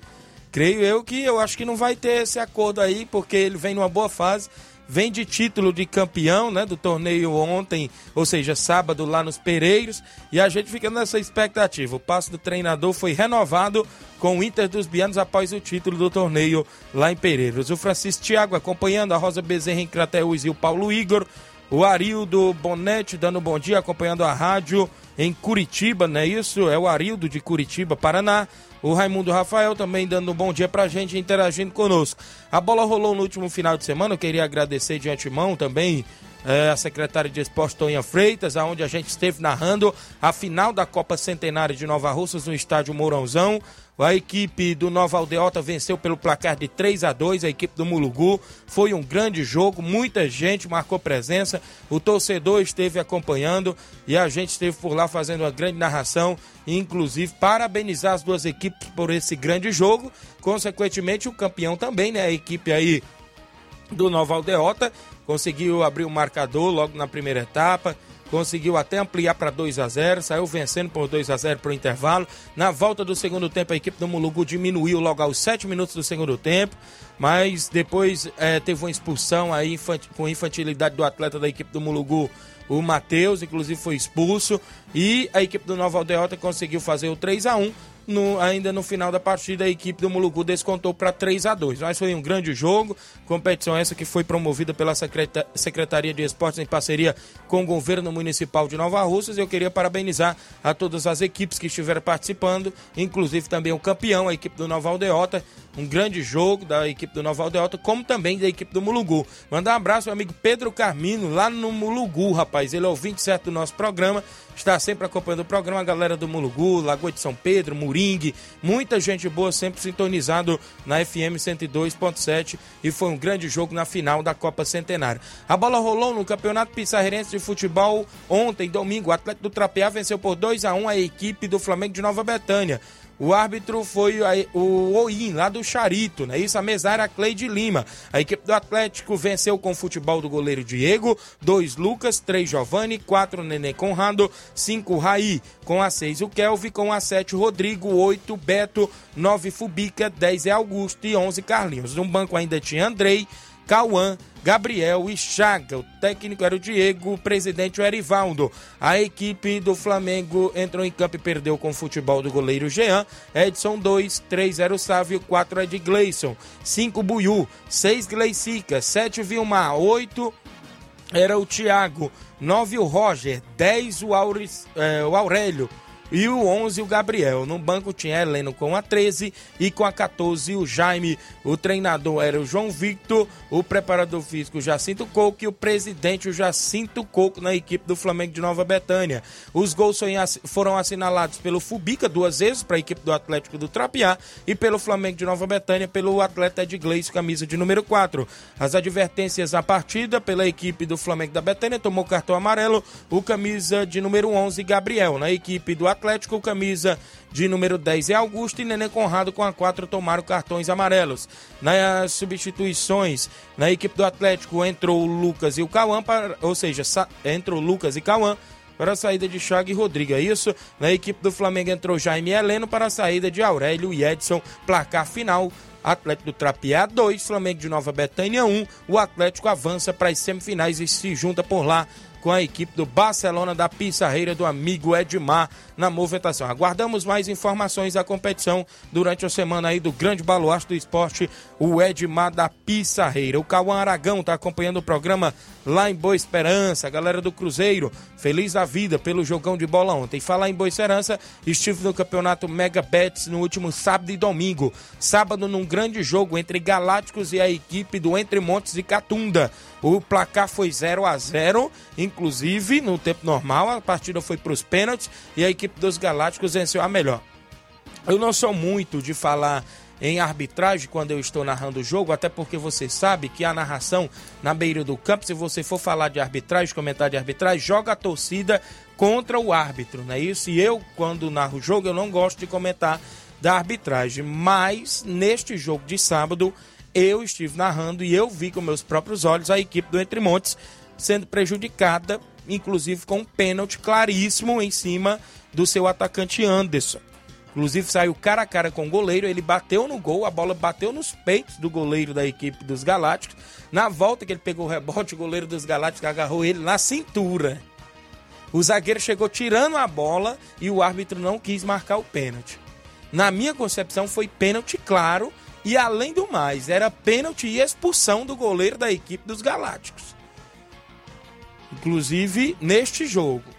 Creio eu que eu acho que não vai ter esse acordo aí, porque ele vem numa boa fase vem de título de campeão, né, do torneio ontem, ou seja, sábado lá nos Pereiros, e a gente fica nessa expectativa. O passo do treinador foi renovado com o Inter dos Bianos após o título do torneio lá em Pereiros. O Francisco Thiago acompanhando a Rosa Bezerra em Crateús e o Paulo Igor, o Arildo Bonetti dando um bom dia acompanhando a rádio em Curitiba, não é isso? É o Arildo de Curitiba, Paraná. O Raimundo Rafael também dando um bom dia pra gente, interagindo conosco. A bola rolou no último final de semana, eu queria agradecer de antemão também é, a secretária de Esporte Tonha Freitas, aonde a gente esteve narrando a final da Copa Centenária de Nova Russas no estádio Mourãozão. A equipe do Nova Aldeota venceu pelo placar de 3 a 2 a equipe do Mulugu. Foi um grande jogo, muita gente marcou presença. O torcedor esteve acompanhando e a gente esteve por lá fazendo uma grande narração, inclusive parabenizar as duas equipes por esse grande jogo. Consequentemente, o campeão também, né? A equipe aí do Nova Aldeota conseguiu abrir o marcador logo na primeira etapa conseguiu até ampliar para 2 a 0 saiu vencendo por 2 a 0 para o intervalo. Na volta do segundo tempo, a equipe do Mulugu diminuiu logo aos 7 minutos do segundo tempo, mas depois é, teve uma expulsão aí com infantilidade do atleta da equipe do Mulugu, o Matheus, inclusive foi expulso, e a equipe do Nova Aldeota conseguiu fazer o 3 a 1 no, ainda no final da partida, a equipe do Mulugu descontou para 3 a 2 Mas foi um grande jogo. Competição essa que foi promovida pela Secretaria de Esportes em parceria com o governo municipal de Nova Russas. Eu queria parabenizar a todas as equipes que estiveram participando, inclusive também o campeão, a equipe do Nova Aldeota. Um grande jogo da equipe do Nova Aldeota, como também da equipe do Mulugu. Mandar um abraço ao amigo Pedro Carmino, lá no Mulugu, rapaz. Ele é ouvinte certo do nosso programa está sempre acompanhando o programa, a galera do Mulugu, Lagoa de São Pedro, Moringue, muita gente boa sempre sintonizado na FM 102.7 e foi um grande jogo na final da Copa Centenária. A bola rolou no Campeonato Pissarreirense de Futebol ontem, domingo, o Atlético do Trapear venceu por 2 a 1 a equipe do Flamengo de Nova Betânia. O árbitro foi o Oim, lá do Charito, né? Isso, a mesária Cleide Lima. A equipe do Atlético venceu com o futebol do goleiro Diego, dois Lucas, três Giovanni, quatro Nenê Conrado, cinco Raí, com a seis o Kelvin, com a sete Rodrigo, oito Beto, nove Fubica, dez é Augusto e onze Carlinhos. No banco ainda tinha Andrei, Cauã, Gabriel e Chaga. O técnico era o Diego, o presidente o Erivaldo. A equipe do Flamengo entrou em campo e perdeu com o futebol do goleiro Jean. Edson 2, 3 era o Sávio, 4 é de Gleison, 5 Buiu, 6 Gleicica, 7 Vilmar, 8 era o Thiago, 9 o Roger, 10 o, Auris, é, o Aurélio, e o 11 o Gabriel. No banco tinha Heleno com a 13 e com a 14 o Jaime. O treinador era o João Victor, o preparador físico Jacinto Coco e o presidente o Jacinto Coco na equipe do Flamengo de Nova Betânia. Os gols foram assinalados pelo Fubica duas vezes para a equipe do Atlético do Trapiá e pelo Flamengo de Nova Betânia pelo atleta Ed Gleice, camisa de número 4. As advertências à partida pela equipe do Flamengo da Betânia tomou cartão amarelo o camisa de número 11 Gabriel. Na equipe do Atlético, camisa de número 10 é Augusto e Nenê Conrado com a 4 tomaram cartões amarelos. Nas substituições, na equipe do Atlético entrou o Lucas e o Cauã, para, ou seja, entrou Lucas e Cauã para a saída de Chaga e Rodrigo. É isso? Na equipe do Flamengo entrou Jaime Heleno para a saída de Aurélio e Edson. Placar final. Atlético do Trapiá 2, Flamengo de Nova Betânia 1. O Atlético avança para as semifinais e se junta por lá com a equipe do Barcelona da Pissarreira do amigo Edmar na movimentação. Aguardamos mais informações da competição durante a semana aí do grande baluarte do esporte, o Edmar da Pissarreira. O Cauã Aragão está acompanhando o programa lá em Boa Esperança. A galera do Cruzeiro, feliz da vida pelo jogão de bola ontem. Falar em Boa Esperança, estive no campeonato Mega Bets no último sábado e domingo. Sábado num grande jogo entre Galácticos e a equipe do Entre Montes e Catunda. O placar foi 0 a 0 inclusive no tempo normal, a partida foi para os pênaltis e a equipe dos Galácticos venceu a melhor. Eu não sou muito de falar em arbitragem quando eu estou narrando o jogo, até porque você sabe que a narração na beira do campo, se você for falar de arbitragem, comentar de arbitragem, joga a torcida contra o árbitro, não é isso? E eu, quando narro o jogo, eu não gosto de comentar da arbitragem, mas neste jogo de sábado eu estive narrando e eu vi com meus próprios olhos a equipe do Entre Montes sendo prejudicada, inclusive com um pênalti claríssimo em cima do seu atacante Anderson. Inclusive saiu cara a cara com o goleiro, ele bateu no gol, a bola bateu nos peitos do goleiro da equipe dos Galácticos. Na volta que ele pegou o rebote, o goleiro dos Galácticos agarrou ele na cintura. O zagueiro chegou tirando a bola e o árbitro não quis marcar o pênalti. Na minha concepção foi pênalti claro e além do mais, era pênalti e expulsão do goleiro da equipe dos Galácticos. Inclusive neste jogo.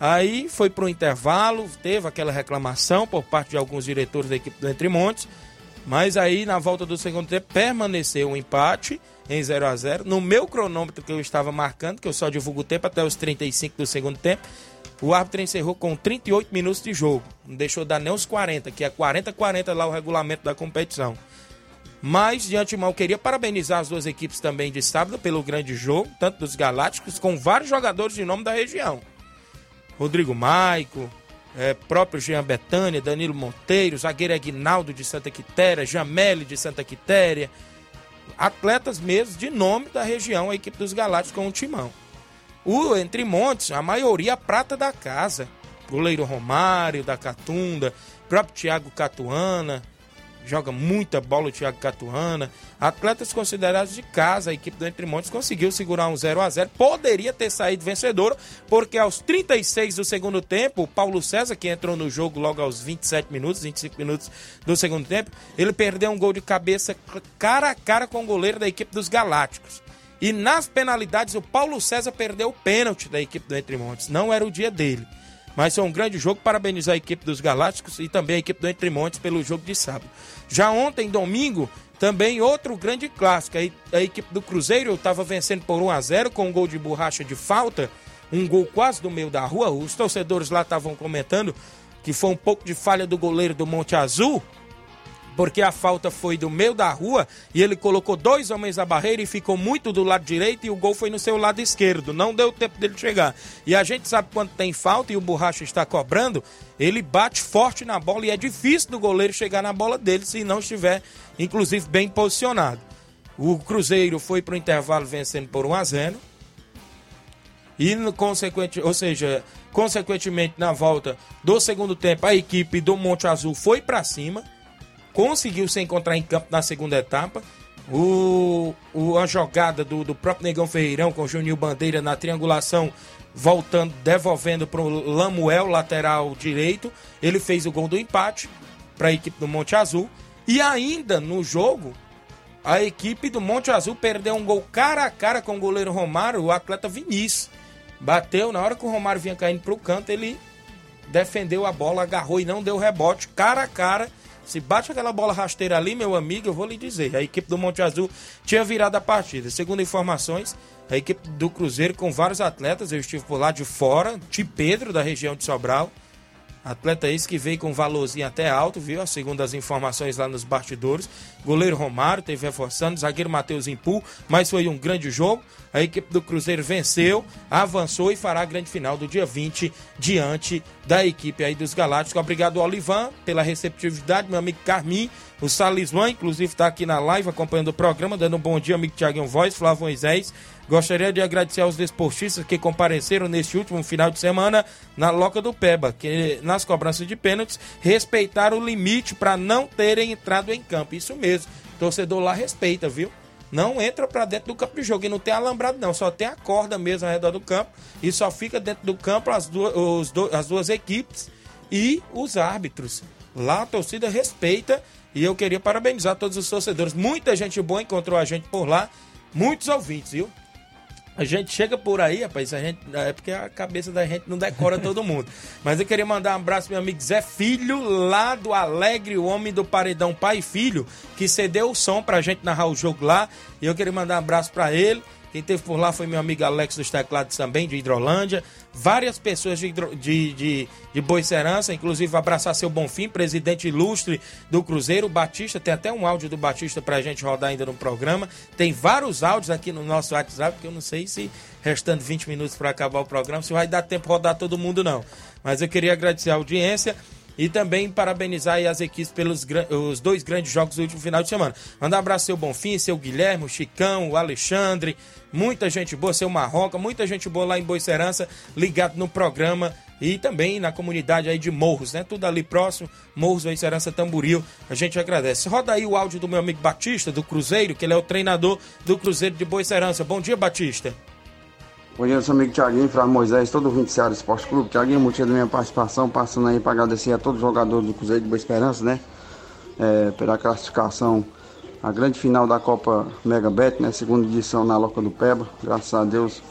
Aí foi para o intervalo, teve aquela reclamação por parte de alguns diretores da equipe do Entre Montes, mas aí na volta do segundo tempo permaneceu o um empate em 0 a 0 No meu cronômetro que eu estava marcando, que eu só divulgo o tempo até os 35 do segundo tempo, o árbitro encerrou com 38 minutos de jogo. Não deixou dar nem os 40, que é 40-40 lá o regulamento da competição. Mas, de antemão, queria parabenizar as duas equipes também de sábado pelo grande jogo, tanto dos Galácticos, com vários jogadores de nome da região. Rodrigo Maico, é, próprio Jean Betânia, Danilo Monteiro, zagueiro Aguinaldo de Santa Quitéria, Jamele de Santa Quitéria. Atletas mesmo de nome da região, a equipe dos Galácticos com o timão. O Entre Montes, a maioria prata da casa. Goleiro Romário, da Catunda, próprio Thiago Catuana, joga muita bola o Thiago Catuana. Atletas considerados de casa, a equipe do Entre Montes conseguiu segurar um 0 a 0 Poderia ter saído vencedor, porque aos 36 do segundo tempo, o Paulo César, que entrou no jogo logo aos 27 minutos, 25 minutos do segundo tempo, ele perdeu um gol de cabeça cara a cara com o goleiro da equipe dos Galácticos. E nas penalidades, o Paulo César perdeu o pênalti da equipe do Entre Montes. Não era o dia dele. Mas foi um grande jogo, parabenizar a equipe dos Galácticos e também a equipe do Entre Montes pelo jogo de sábado. Já ontem, domingo, também outro grande clássico. A, equipe do Cruzeiro estava vencendo por 1 a 0 com um gol de borracha de falta, um gol quase do meio da rua. Os torcedores lá estavam comentando que foi um pouco de falha do goleiro do Monte Azul, porque a falta foi do meio da rua e ele colocou dois homens na barreira e ficou muito do lado direito e o gol foi no seu lado esquerdo. Não deu tempo dele chegar. E a gente sabe quando tem falta e o Borracha está cobrando, ele bate forte na bola e é difícil do goleiro chegar na bola dele se não estiver, inclusive, bem posicionado. O Cruzeiro foi para o intervalo vencendo por 1 a 0 e consequente, ou seja, consequentemente na volta do segundo tempo a equipe do Monte Azul foi para cima conseguiu se encontrar em campo na segunda etapa. O, o, a jogada do, do próprio Negão Ferreirão com o Juninho Bandeira na triangulação, voltando, devolvendo para o Lamuel, lateral direito. Ele fez o gol do empate para a equipe do Monte Azul. E ainda no jogo, a equipe do Monte Azul perdeu um gol cara a cara com o goleiro Romário, o atleta Vinícius. Bateu, na hora que o Romário vinha caindo para o canto, ele defendeu a bola, agarrou e não deu rebote, cara a cara se bate aquela bola rasteira ali, meu amigo, eu vou lhe dizer. A equipe do Monte Azul tinha virado a partida. Segundo informações, a equipe do Cruzeiro com vários atletas, eu estive por lá de fora, de Pedro, da região de Sobral, Atleta esse que veio com um valorzinho até alto, viu? Segundo as informações lá nos bastidores. Goleiro Romário teve reforçando, zagueiro Matheus Impu, mas foi um grande jogo. A equipe do Cruzeiro venceu, avançou e fará a grande final do dia 20 diante da equipe aí dos Galácticos. Obrigado, Olivan, pela receptividade, meu amigo Carmin, o Salisman, inclusive, está aqui na live acompanhando o programa, dando um bom dia, amigo Tiaguinho Voz, Flávio Moisés. Gostaria de agradecer aos desportistas que compareceram neste último final de semana na Loca do Peba, que nas cobranças de pênaltis respeitaram o limite para não terem entrado em campo. Isso mesmo. Torcedor lá respeita, viu? Não entra para dentro do campo de jogo e não tem alambrado, não. Só tem a corda mesmo ao redor do campo e só fica dentro do campo as duas, do, as duas equipes e os árbitros. Lá a torcida respeita e eu queria parabenizar todos os torcedores. Muita gente boa encontrou a gente por lá, muitos ouvintes, viu? A gente chega por aí, rapaz, a gente, é porque a cabeça da gente não decora todo mundo. Mas eu queria mandar um abraço pro meu amigo Zé Filho, lá do Alegre, o homem do Paredão Pai e Filho, que cedeu o som pra gente narrar o jogo lá. E eu queria mandar um abraço para ele. Quem teve por lá foi meu amigo Alex dos Teclados também, de Hidrolândia. Várias pessoas de, de, de, de inclusive abraçar seu Bonfim, presidente ilustre do Cruzeiro, Batista. Tem até um áudio do Batista pra gente rodar ainda no programa. Tem vários áudios aqui no nosso WhatsApp, que eu não sei se restando 20 minutos para acabar o programa, se vai dar tempo rodar todo mundo, não. Mas eu queria agradecer a audiência. E também parabenizar as equipes pelos os dois grandes jogos do último final de semana. Mandar um abraço seu Bonfim, seu Guilherme, o Chicão, o Alexandre, muita gente boa, seu Marroca, muita gente boa lá em Boicerança, ligado no programa e também na comunidade aí de Morros, né? Tudo ali próximo, Morros, Serança Tamboril. A gente agradece. Roda aí o áudio do meu amigo Batista, do Cruzeiro, que ele é o treinador do Cruzeiro de Boa Serança. Bom dia, Batista. Bom dia, seu amigo Tiaguinho, Flávio Moisés, todo o 20 Ceará Esporte Clube. Tiaguinho, motivo da minha participação, passando aí para agradecer a todos os jogadores do Cruzeiro de Boa Esperança, né? É, pela classificação, a grande final da Copa Mega Bet, né? Segunda edição na Loca do Peba. Graças a Deus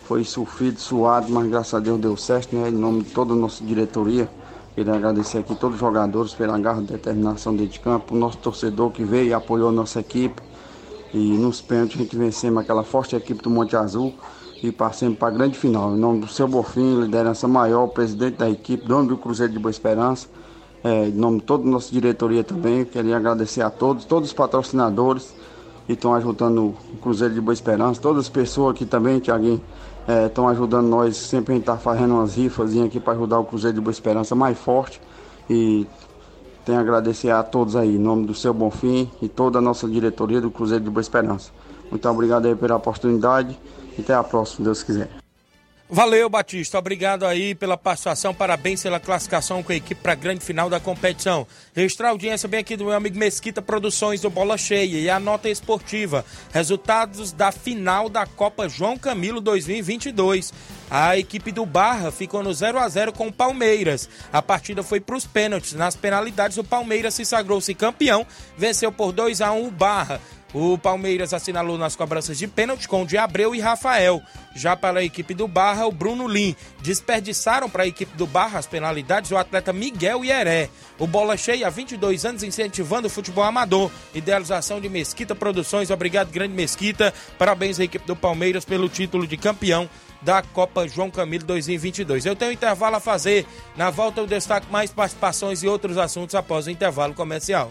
foi sofrido, suado, mas graças a Deus deu certo, né? Em nome de toda a nossa diretoria. Queria agradecer aqui todos os jogadores pela garra e determinação dentro de campo, o nosso torcedor que veio e apoiou a nossa equipe. E nos pênaltis a gente vencemos aquela forte equipe do Monte Azul e passamos para a grande final. Em nome do seu Bofim, liderança maior, presidente da equipe, dono do Cruzeiro de Boa Esperança, é, em nome de toda a nossa diretoria também, queria agradecer a todos, todos os patrocinadores que estão ajudando o Cruzeiro de Boa Esperança, todas as pessoas que também, Tiaguinho, estão é, ajudando nós. Sempre a gente está fazendo umas rifas aqui para ajudar o Cruzeiro de Boa Esperança mais forte. E tenho a agradecer a todos aí, em nome do seu Bonfim e toda a nossa diretoria do Cruzeiro de Boa Esperança. Muito obrigado aí pela oportunidade e até a próxima, se Deus quiser. Valeu, Batista. Obrigado aí pela participação. Parabéns pela classificação com a equipe para a grande final da competição. Registrar a audiência bem aqui do meu amigo Mesquita Produções do Bola Cheia e a nota esportiva. Resultados da final da Copa João Camilo 2022. A equipe do Barra ficou no 0 a 0 com o Palmeiras. A partida foi para os pênaltis. Nas penalidades, o Palmeiras se sagrou-se campeão, venceu por 2 a 1 o Barra. O Palmeiras assinalou nas cobranças de pênalti com de Abreu e Rafael. Já para a equipe do Barra, o Bruno Lim. Desperdiçaram para a equipe do Barra as penalidades o atleta Miguel Ieré. O Bola Cheia, há 22 anos, incentivando o futebol amador. Idealização de Mesquita Produções. Obrigado, grande Mesquita. Parabéns à equipe do Palmeiras pelo título de campeão da Copa João Camilo 2022. Eu tenho um intervalo a fazer. Na volta eu destaco mais participações e outros assuntos após o intervalo comercial.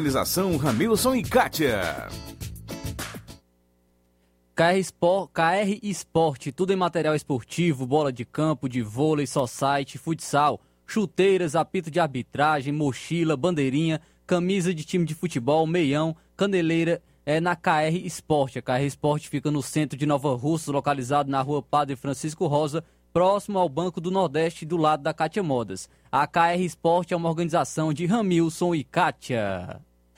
Ramilson e Kátia. KR, Sport, KR tudo em material esportivo, bola de campo, de vôlei, society, futsal, chuteiras, apito de arbitragem, mochila, bandeirinha, camisa de time de futebol, meião, caneleira, é na KR Esporte. A KR Esporte fica no centro de Nova Russa, localizado na rua Padre Francisco Rosa, próximo ao Banco do Nordeste, do lado da Kátia Modas. A KR Esporte é uma organização de Ramilson e Kátia.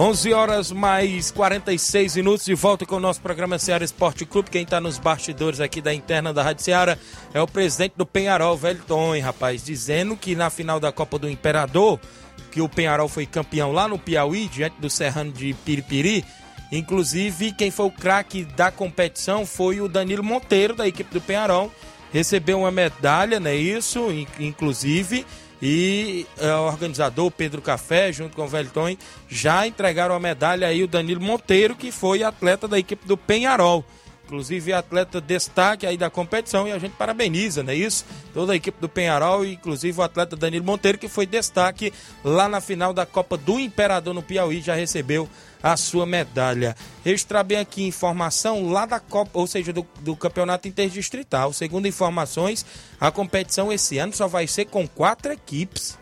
11 horas mais 46 minutos de volta com o nosso programa Ceará Esporte Clube. Quem está nos bastidores aqui da interna da Rádio Ceará é o presidente do Penharol, Velton, rapaz, dizendo que na final da Copa do Imperador, que o Penharol foi campeão lá no Piauí, diante do Serrano de Piripiri. Inclusive, quem foi o craque da competição foi o Danilo Monteiro, da equipe do Penharol. Recebeu uma medalha, não é isso? In- Inclusive. E é, o organizador Pedro Café, junto com o Velton, já entregaram a medalha aí o Danilo Monteiro, que foi atleta da equipe do Penharol. Inclusive atleta destaque aí da competição e a gente parabeniza, não é isso? Toda a equipe do Penharol inclusive o atleta Danilo Monteiro, que foi destaque lá na final da Copa do Imperador no Piauí, já recebeu a sua medalha. Registrar bem aqui informação lá da Copa, ou seja, do, do Campeonato Interdistrital. Segundo informações, a competição esse ano só vai ser com quatro equipes.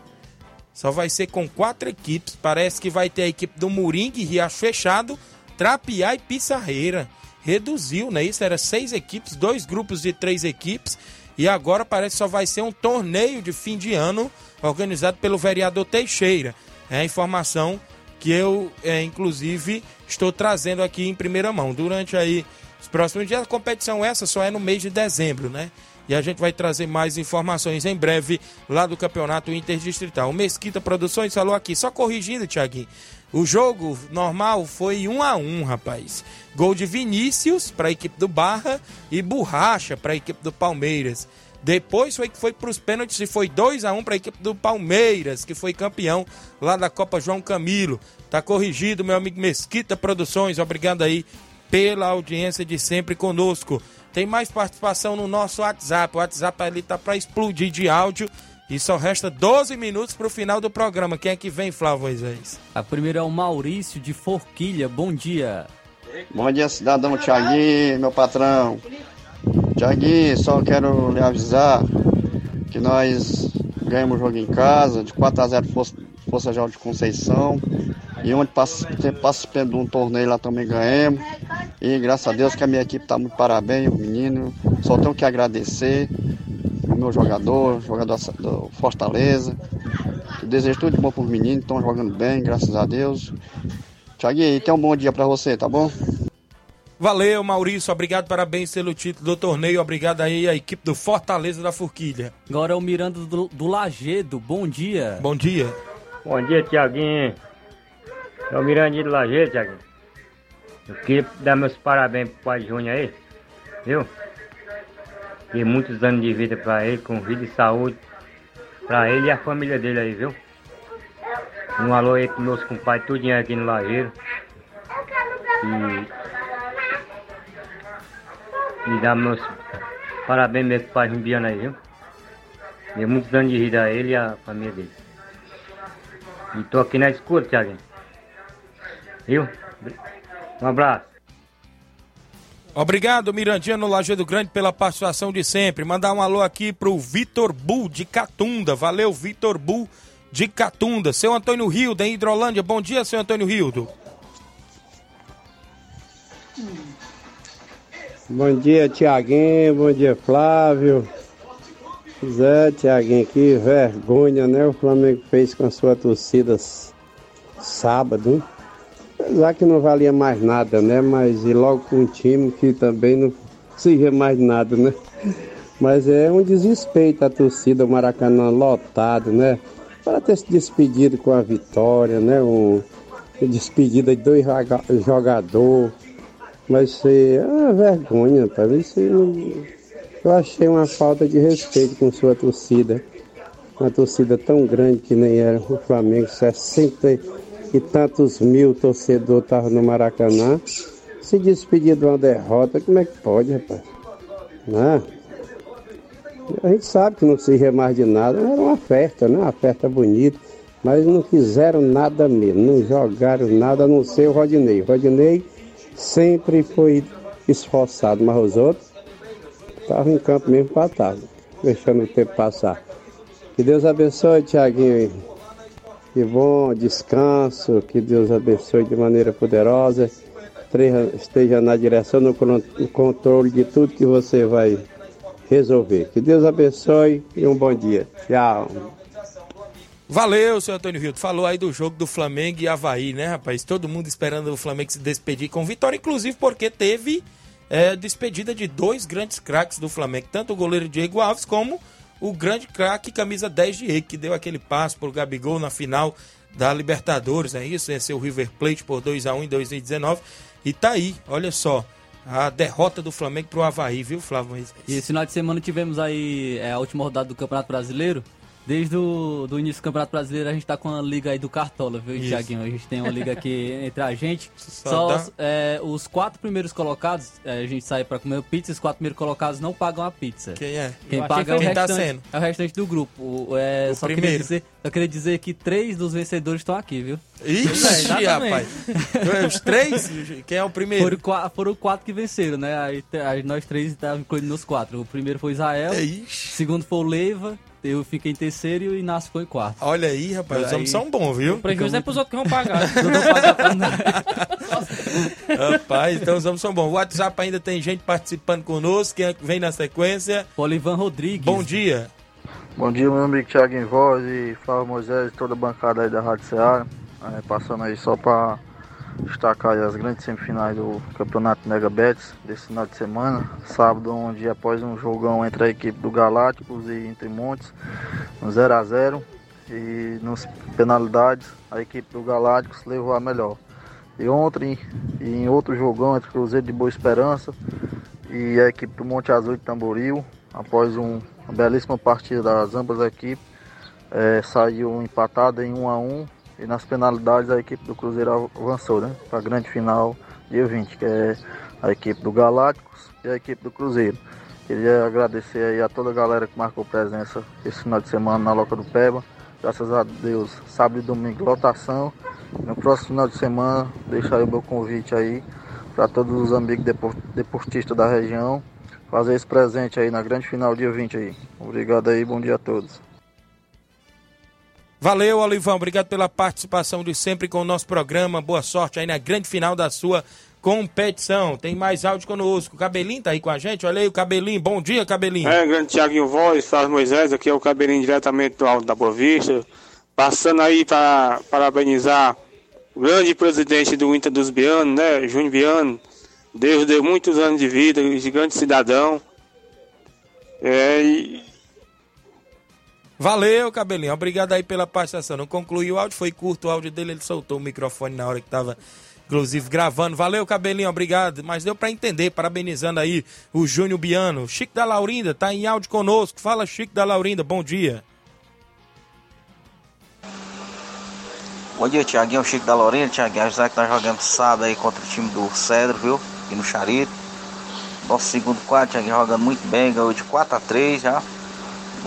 Só vai ser com quatro equipes. Parece que vai ter a equipe do Moringue, Riacho Fechado, Trapiá e Pissarreira. Reduziu, né? Isso era seis equipes, dois grupos de três equipes. E agora parece que só vai ser um torneio de fim de ano organizado pelo vereador Teixeira. É a informação que eu, é, inclusive, estou trazendo aqui em primeira mão. Durante aí os próximos dias, a competição essa só é no mês de dezembro, né? E a gente vai trazer mais informações em breve lá do Campeonato Interdistrital. O Mesquita Produções falou aqui, só corrigindo, Tiaguinho. O jogo normal foi 1 a 1 rapaz. Gol de Vinícius para a equipe do Barra e Borracha para a equipe do Palmeiras. Depois foi que foi para os pênaltis e foi 2 a 1 para a equipe do Palmeiras, que foi campeão lá da Copa João Camilo. Tá corrigido, meu amigo Mesquita Produções. Obrigado aí pela audiência de sempre conosco. Tem mais participação no nosso WhatsApp. O WhatsApp ali tá para explodir de áudio. E só resta 12 minutos para o final do programa. Quem é que vem, Flávio Moisés? A primeira é o Maurício de Forquilha. Bom dia. Bom dia, cidadão Tiaguinho, meu patrão. Tiaguinho, só quero lhe avisar que nós ganhamos o jogo em casa, de 4 a 0 Força, Força Jovem de Conceição. E onde participando de um torneio lá também ganhamos. E graças a Deus que a minha equipe está muito parabéns, o menino. Só tenho que agradecer o meu jogador, jogador do Fortaleza. Eu desejo tudo de bom para os meninos, estão jogando bem, graças a Deus. Tiaguinho, tenha um bom dia para você, tá bom? Valeu, Maurício. Obrigado, parabéns pelo título do torneio. Obrigado aí à equipe do Fortaleza da Forquilha. Agora é o Miranda do, do Lagedo. Bom dia. Bom dia. Bom dia, Tiaguinho. É o Mirandinho do Lajeiro, Tiaguinho. Eu queria dar meus parabéns pro pai Júnior aí, viu? E muitos anos de vida pra ele, com vida e saúde. Pra ele e a família dele aí, viu? Um alô aí pros meus compadres, tudinho aqui no Lajeiro. E. E dar meus parabéns mesmo pro pai Jumbiano aí, viu? E muitos anos de vida a ele e a família dele. E tô aqui na escuta, Tiaguinho. Viu? Um abraço. Obrigado, Mirandinha no Lajeado Grande, pela participação de sempre. Mandar um alô aqui pro Vitor Bull de Catunda. Valeu, Vitor Bull de Catunda. Seu Antônio Rildo, em Hidrolândia. Bom dia, seu Antônio Rildo. Bom dia, Tiaguinho. Bom dia, Flávio. Zé, Tiaguinho, que vergonha, né? O Flamengo fez com a sua torcida sábado. Apesar que não valia mais nada, né? Mas e logo com um time que também não servia mais nada, né? Mas é um desrespeito a torcida, o Maracanã lotado, né? Para ter se despedido com a vitória, né? Um, despedida de dois jogadores. Mas é uma vergonha, para isso eu achei uma falta de respeito com sua torcida. Uma torcida tão grande que nem era o Flamengo, 60 e tantos mil torcedores estavam no Maracanã. Se despedir de uma derrota, como é que pode, rapaz? Né? A gente sabe que não se mais de nada, era uma festa, né? Uma festa bonita, mas não fizeram nada mesmo, não jogaram nada a não ser o Rodinei. Rodinei sempre foi esforçado, mas os outros estavam em campo mesmo empatados, deixando o tempo passar. Que Deus abençoe, Tiaguinho. Que bom descanso, que Deus abençoe de maneira poderosa, esteja na direção, no controle de tudo que você vai resolver. Que Deus abençoe e um bom dia. Tchau. Valeu, seu Antônio Rio. Falou aí do jogo do Flamengo e Havaí, né, rapaz? Todo mundo esperando o Flamengo se despedir com vitória, inclusive porque teve é, despedida de dois grandes craques do Flamengo, tanto o goleiro Diego Alves como o grande craque camisa 10 de que deu aquele passo pro Gabigol na final da Libertadores, é isso? Venceu o River Plate por 2 a 1 em 2019 e tá aí, olha só, a derrota do Flamengo pro Havaí, viu, Flávio? E esse final de semana tivemos aí é, a última rodada do Campeonato Brasileiro. Desde o do início do Campeonato Brasileiro a gente tá com a liga aí do Cartola, viu. Thiaguinho? A gente tem uma liga aqui entre a gente. Só, Só é, os quatro primeiros colocados, é, a gente sai para comer pizza, os quatro primeiros colocados não pagam a pizza. Quem é? Quem paga é o, restante, tá sendo? é o restante do grupo. É, o só, primeiro. Queria dizer, só queria dizer que três dos vencedores estão aqui, viu? Ixi, é, rapaz. Os três? Quem é o primeiro? Foram, quatro, foram quatro que venceram, né? Aí, nós três estávamos incluindo nos quatro. O primeiro foi Israel, o segundo foi o Leiva, eu fiquei em terceiro e o Inácio foi em quarto. Olha aí, rapaz, os homens são bons, viu? O prejuízo é pros outros que vão pagar. Rapaz, então os homens são bons. O WhatsApp ainda tem gente participando conosco. Quem é que vem na sequência? Olivan Rodrigues. Bom dia. Bom dia, meu amigo Thiago em voz e Flávio Moisés, toda a bancada aí da Rádio Ceará. É, passando aí só para destacar as grandes semifinais do Campeonato Mega Bets desse final de semana. Sábado, onde após um jogão entre a equipe do Galácticos e Entre Montes, um 0 a 0 E nas penalidades, a equipe do Galácticos levou a melhor. E ontem, em outro jogão entre Cruzeiro de Boa Esperança e a equipe do Monte Azul de Tamboril, após um, uma belíssima partida das ambas equipes, é, saiu empatada em 1 a 1 e nas penalidades a equipe do Cruzeiro avançou né, para a grande final dia 20, que é a equipe do Galácticos e a equipe do Cruzeiro. Queria agradecer aí a toda a galera que marcou presença esse final de semana na Loca do Peba. Graças a Deus, sábado e domingo, lotação. No próximo final de semana, deixa aí o meu convite aí para todos os amigos deportistas da região fazer esse presente aí na grande final dia 20 aí. Obrigado aí, bom dia a todos. Valeu, Olivão. Obrigado pela participação de sempre com o nosso programa. Boa sorte aí na grande final da sua competição. Tem mais áudio conosco. O Cabelinho tá aí com a gente. Olha aí o Cabelinho. Bom dia, Cabelinho. É, grande Tiaguinho Voz, Flávio Moisés, aqui é o Cabelinho diretamente do Alto da Boa Vista. Passando aí para parabenizar o grande presidente do Inter dos Bianos, né, Júnior Biano. Deus deu muitos anos de vida, gigante cidadão. É, Valeu, Cabelinho. Obrigado aí pela participação. Não concluiu o áudio, foi curto o áudio dele, ele soltou o microfone na hora que estava, inclusive, gravando. Valeu, Cabelinho, obrigado. Mas deu para entender, parabenizando aí o Júnior Biano. Chico da Laurinda tá em áudio conosco. Fala, Chico da Laurinda, bom dia. Bom dia, Tiaguinho, Chico da Laurinda. Tiaguinho, avisar que nós jogamos sábado aí contra o time do Cedro, viu? Aqui no Charito. Nosso segundo quadro, Tiaguinho, jogando muito bem, ganhou de 4 a 3 já.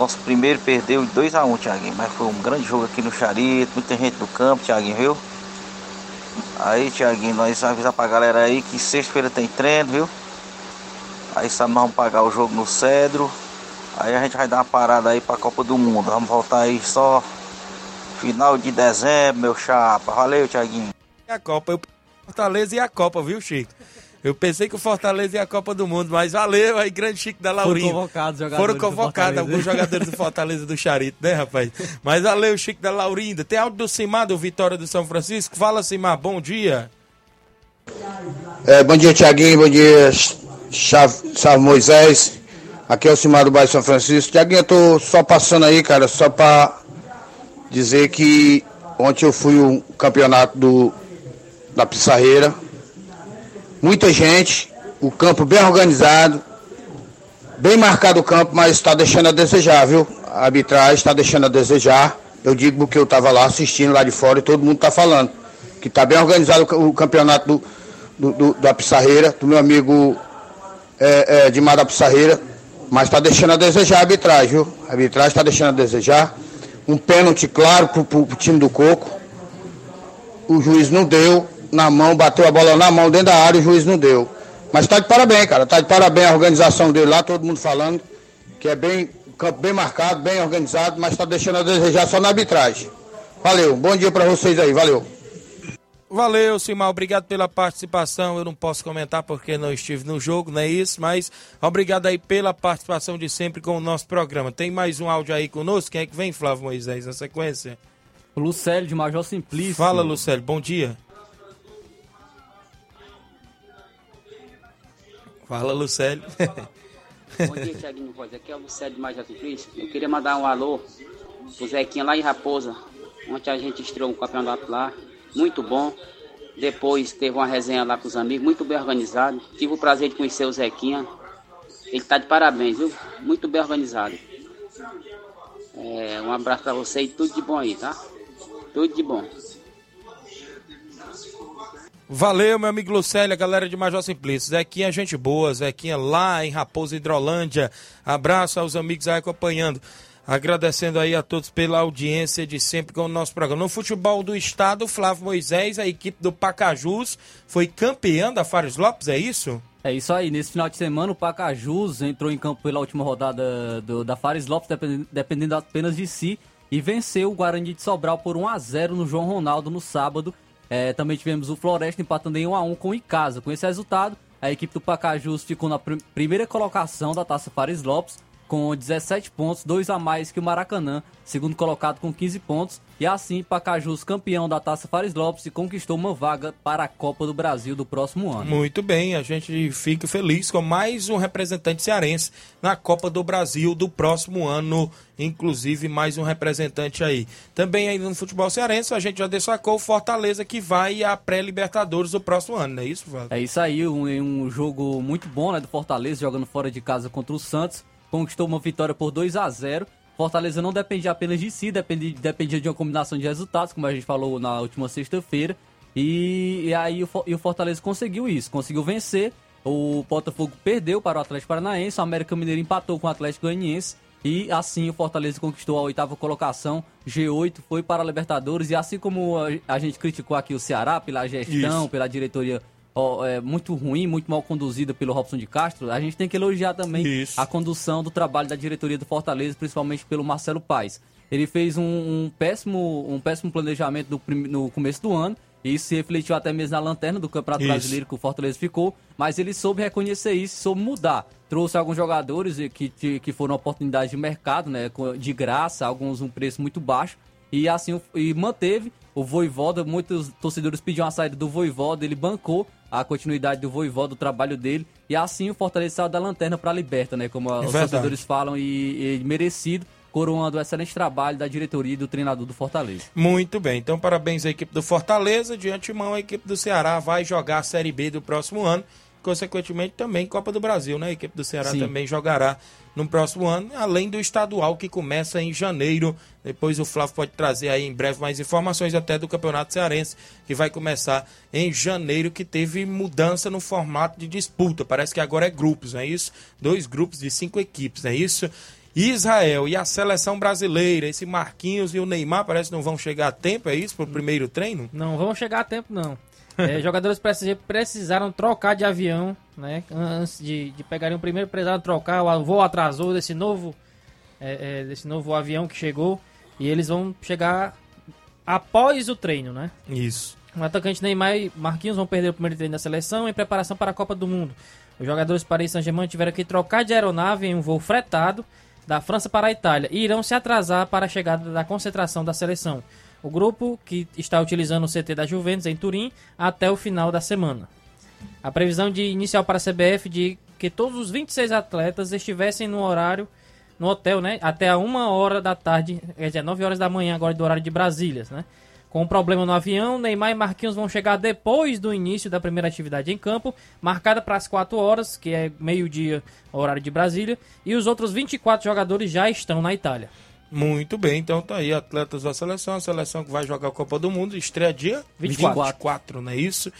Nosso primeiro perdeu de 2 a 1 Thiaguinho. Mas foi um grande jogo aqui no Charito. Muita gente no campo, Thiaguinho, viu? Aí, Thiaguinho, nós avisar pra galera aí que sexta-feira tem treino, viu? Aí sabe, nós vamos pagar o jogo no Cedro. Aí a gente vai dar uma parada aí pra Copa do Mundo. Vamos voltar aí só final de dezembro, meu chapa. Valeu, Thiaguinho. E a Copa, eu Fortaleza e a Copa, viu, Chico? Eu pensei que o Fortaleza ia a Copa do Mundo, mas valeu aí, grande Chico da Laurinha. Foram convocados jogadores Foram convocados do alguns jogadores do Fortaleza do Charito, né, rapaz? Mas valeu, Chico da Laurinda. Tem áudio do Simar, do Vitória do São Francisco? Fala, Simar, bom dia. É, bom dia, Tiaguinho. Bom dia, Chave, Salve Moisés. Aqui é o Simar do bairro São Francisco. Tiaguinho, eu tô só passando aí, cara, só pra dizer que ontem eu fui o campeonato do, da Pissarreira. Muita gente, o campo bem organizado, bem marcado o campo, mas está deixando a desejar, viu? A arbitragem está deixando a desejar. Eu digo porque eu estava lá assistindo lá de fora e todo mundo está falando. Que está bem organizado o, campeonato do, do, do, da Pissarreira, do meu amigo é, é, de Mar da Pissarreira, mas está deixando a desejar a arbitragem, viu? A arbitragem está deixando a desejar. Um pênalti claro para o time do Coco. O juiz não deu na mão, bateu a bola na mão dentro da área, o juiz não deu. Mas tá de parabéns, cara. Tá de parabéns a organização dele lá, todo mundo falando que é bem campo bem marcado, bem organizado, mas tá deixando a desejar só na arbitragem. Valeu, bom dia para vocês aí, valeu. Valeu, Simar, obrigado pela participação. Eu não posso comentar porque não estive no jogo, não é isso, mas obrigado aí pela participação de sempre com o nosso programa. Tem mais um áudio aí conosco? Quem é que vem, Flávio Moisés, na sequência? Lucélio de Major Simplício. Fala, Lucélio, bom dia. Fala, Lucélio. Bom dia, Tiaguinho Voz. Aqui é o Lucélio de Major Simplício. Eu queria mandar um alô pro Zequinha lá em Raposa. Ontem a gente estreou um campeonato lá, muito bom. Depois teve uma resenha lá com os amigos, muito bem organizado. Tive o prazer de conhecer o Zequinha. Ele tá de parabéns, viu? Muito bem organizado. É, um abraço pra você e tudo de bom aí, tá? Tudo de bom. Valeu, meu amigo Lucélio, a galera de Major Simplício. Zequinha, gente boa, Zequinha lá em Raposa Hidrolândia. Abraço aos amigos aí acompanhando. Agradecendo aí a todos pela audiência de sempre com o nosso programa. No futebol do estado, Flávio Moisés, a equipe do Pacajus, foi campeã da Fares Lopes, é isso? É isso aí, nesse final de semana o Pacajus entrou em campo pela última rodada do, da Fares Lopes, dependendo, dependendo apenas de si, e venceu o Guarani de Sobral por 1 a 0 no João Ronaldo no sábado. É, também tivemos o Floresta empatando em 1 a 1 com o Icasa. Com esse resultado, a equipe do Pacajus ficou na pr primeira colocação da Taça Fares Lopes com 17 pontos, dois a mais que o Maracanã, segundo colocado com 15 pontos. E assim, Pacajus, campeão da Taça Fares Lopes, e conquistou uma vaga para a Copa do Brasil do próximo ano. Muito bem, a gente fica feliz com mais um representante cearense na Copa do Brasil do próximo ano, inclusive mais um representante aí. Também ainda no futebol cearense, a gente já destacou o Fortaleza que vai à pré-Libertadores do próximo ano, não é isso, Valdo? É isso aí, um, um jogo muito bom né, do Fortaleza, jogando fora de casa contra o Santos conquistou uma vitória por 2 a 0 Fortaleza não dependia apenas de si, dependia, dependia de uma combinação de resultados, como a gente falou na última sexta-feira. E, e, aí o, e o Fortaleza conseguiu isso, conseguiu vencer. O Botafogo perdeu para o Atlético Paranaense, o América Mineiro empatou com o Atlético Goianiense. E assim o Fortaleza conquistou a oitava colocação, G8 foi para a Libertadores. E assim como a, a gente criticou aqui o Ceará pela gestão, isso. pela diretoria ó, é, muito ruim, muito mal conduzida pelo Robson de Castro, a gente tem que elogiar também Isso. a condução do trabalho da diretoria do Fortaleza, principalmente pelo Marcelo Paes. Ele fez um, um péssimo, um péssimo planejamento do, no começo do ano, e isso se refletiu até mesmo na lanterna do Campeonato isso. Brasileiro que o Fortaleza ficou, mas ele soube reconhecer isso, soube mudar. Trouxe alguns jogadores que, que foram oportunidades de mercado, né, de graça, alguns um preço muito baixo, e assim e manteve o Voivoda, muitos torcedores pediam a saída do Voivoda, ele bancou a continuidade do Voivoda, do trabalho dele, e assim o Fortaleza saiu da lanterna para a liberta, né, como é os torcedores falam, e, e merecido, coroando o excelente trabalho da diretoria e do treinador do Fortaleza. Muito bem, então parabéns à equipe do Fortaleza, de antemão a equipe do Ceará vai jogar a Série B do próximo ano, consequentemente também Copa do Brasil, né? A equipe do Ceará Sim. também jogará no próximo ano, além do estadual que começa em janeiro. Depois o Flávio pode trazer aí em breve mais informações até do Campeonato Cearense, que vai começar em janeiro, que teve mudança no formato de disputa. Parece que agora é grupos, não é isso? Dois grupos de cinco equipes, não é isso? Israel e a seleção brasileira, esse Marquinhos e o Neymar parece que não vão chegar a tempo, é isso, para o primeiro treino? Não vão chegar a tempo, não. É, jogadores precisaram trocar de avião, né? Antes de, de pegarem o primeiro, precisaram trocar. O voo atrasou desse novo, é, é, desse novo avião que chegou. E eles vão chegar após o treino, né? Isso. O atacante Neymar e Marquinhos vão perder o primeiro treino da seleção em preparação para a Copa do Mundo. Os jogadores Paris Saint-Germain tiveram que trocar de aeronave em um voo fretado da França para a Itália e irão se atrasar para a chegada da concentração da seleção o grupo que está utilizando o CT da Juventus em Turim até o final da semana. A previsão de inicial para a CBF de que todos os 26 atletas estivessem no horário no hotel, né, até a uma hora da tarde, quer dizer, 9 horas da manhã agora do horário de Brasília, né? Com um problema no avião, Neymar e Marquinhos vão chegar depois do início da primeira atividade em campo, marcada para as 4 horas, que é meio-dia, horário de Brasília, e os outros 24 jogadores já estão na Itália. Muito bem, então tá aí, atletas da seleção, a seleção que vai jogar a Copa do Mundo, estreia dia 24, 24 não é isso?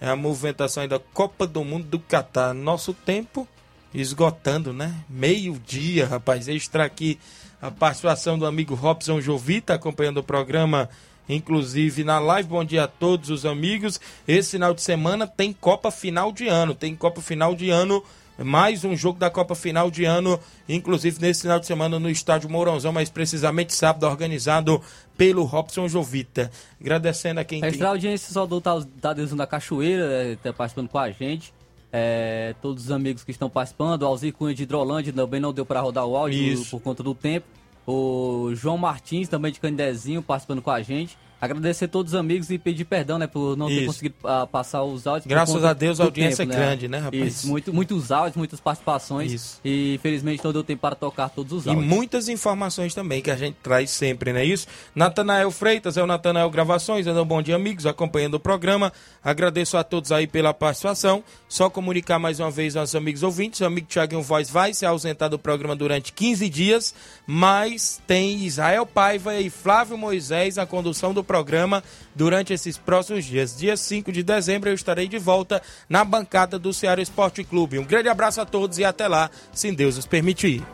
É a movimentação aí da Copa do Mundo do Catar. Nosso tempo esgotando, né? Meio-dia, rapaz. Extra aqui a participação do amigo Robson Jovita acompanhando o programa, inclusive na live. Bom dia a todos os amigos. Esse final de semana tem Copa Final de Ano. Tem Copa Final de Ano mais um jogo da Copa Final de ano, inclusive nesse final de semana no estádio Mourãozão, mais precisamente sábado, organizado pelo Robson Jovita. Agradecendo a quem Extra tem... audiência só do Tadeuzinho da Cachoeira, está participando com a gente. É, todos os amigos que estão participando, o Alzir Cunha de Hidrolândia também não deu para rodar o áudio por, por conta do tempo. O João Martins, também de Candezinho, participando com a gente. Agradecer a todos os amigos e pedir perdão, né, por não Isso. ter conseguido uh, passar os áudios. Graças a Deus a audiência tempo, é grande, né, rapaz? Isso, muito, muitos áudios, muitas participações. Isso. E infelizmente não deu tempo para tocar todos os áudios. E muitas informações também que a gente traz sempre, não é isso? Natanael Freitas é o Natanael Gravações, é um bom dia, amigos, acompanhando o programa. Agradeço a todos aí pela participação. Só comunicar mais uma vez aos amigos ouvintes, o amigo Thiago Voz vai se ausentar do programa durante 15 dias, mas tem Israel Paiva e Flávio Moisés na condução do programa durante esses próximos dias. Dia 5 de dezembro eu estarei de volta na bancada do Ceará Esporte Clube. Um grande abraço a todos e até lá, se Deus nos permitir.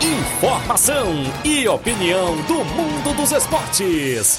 Informação e opinião do mundo dos esportes.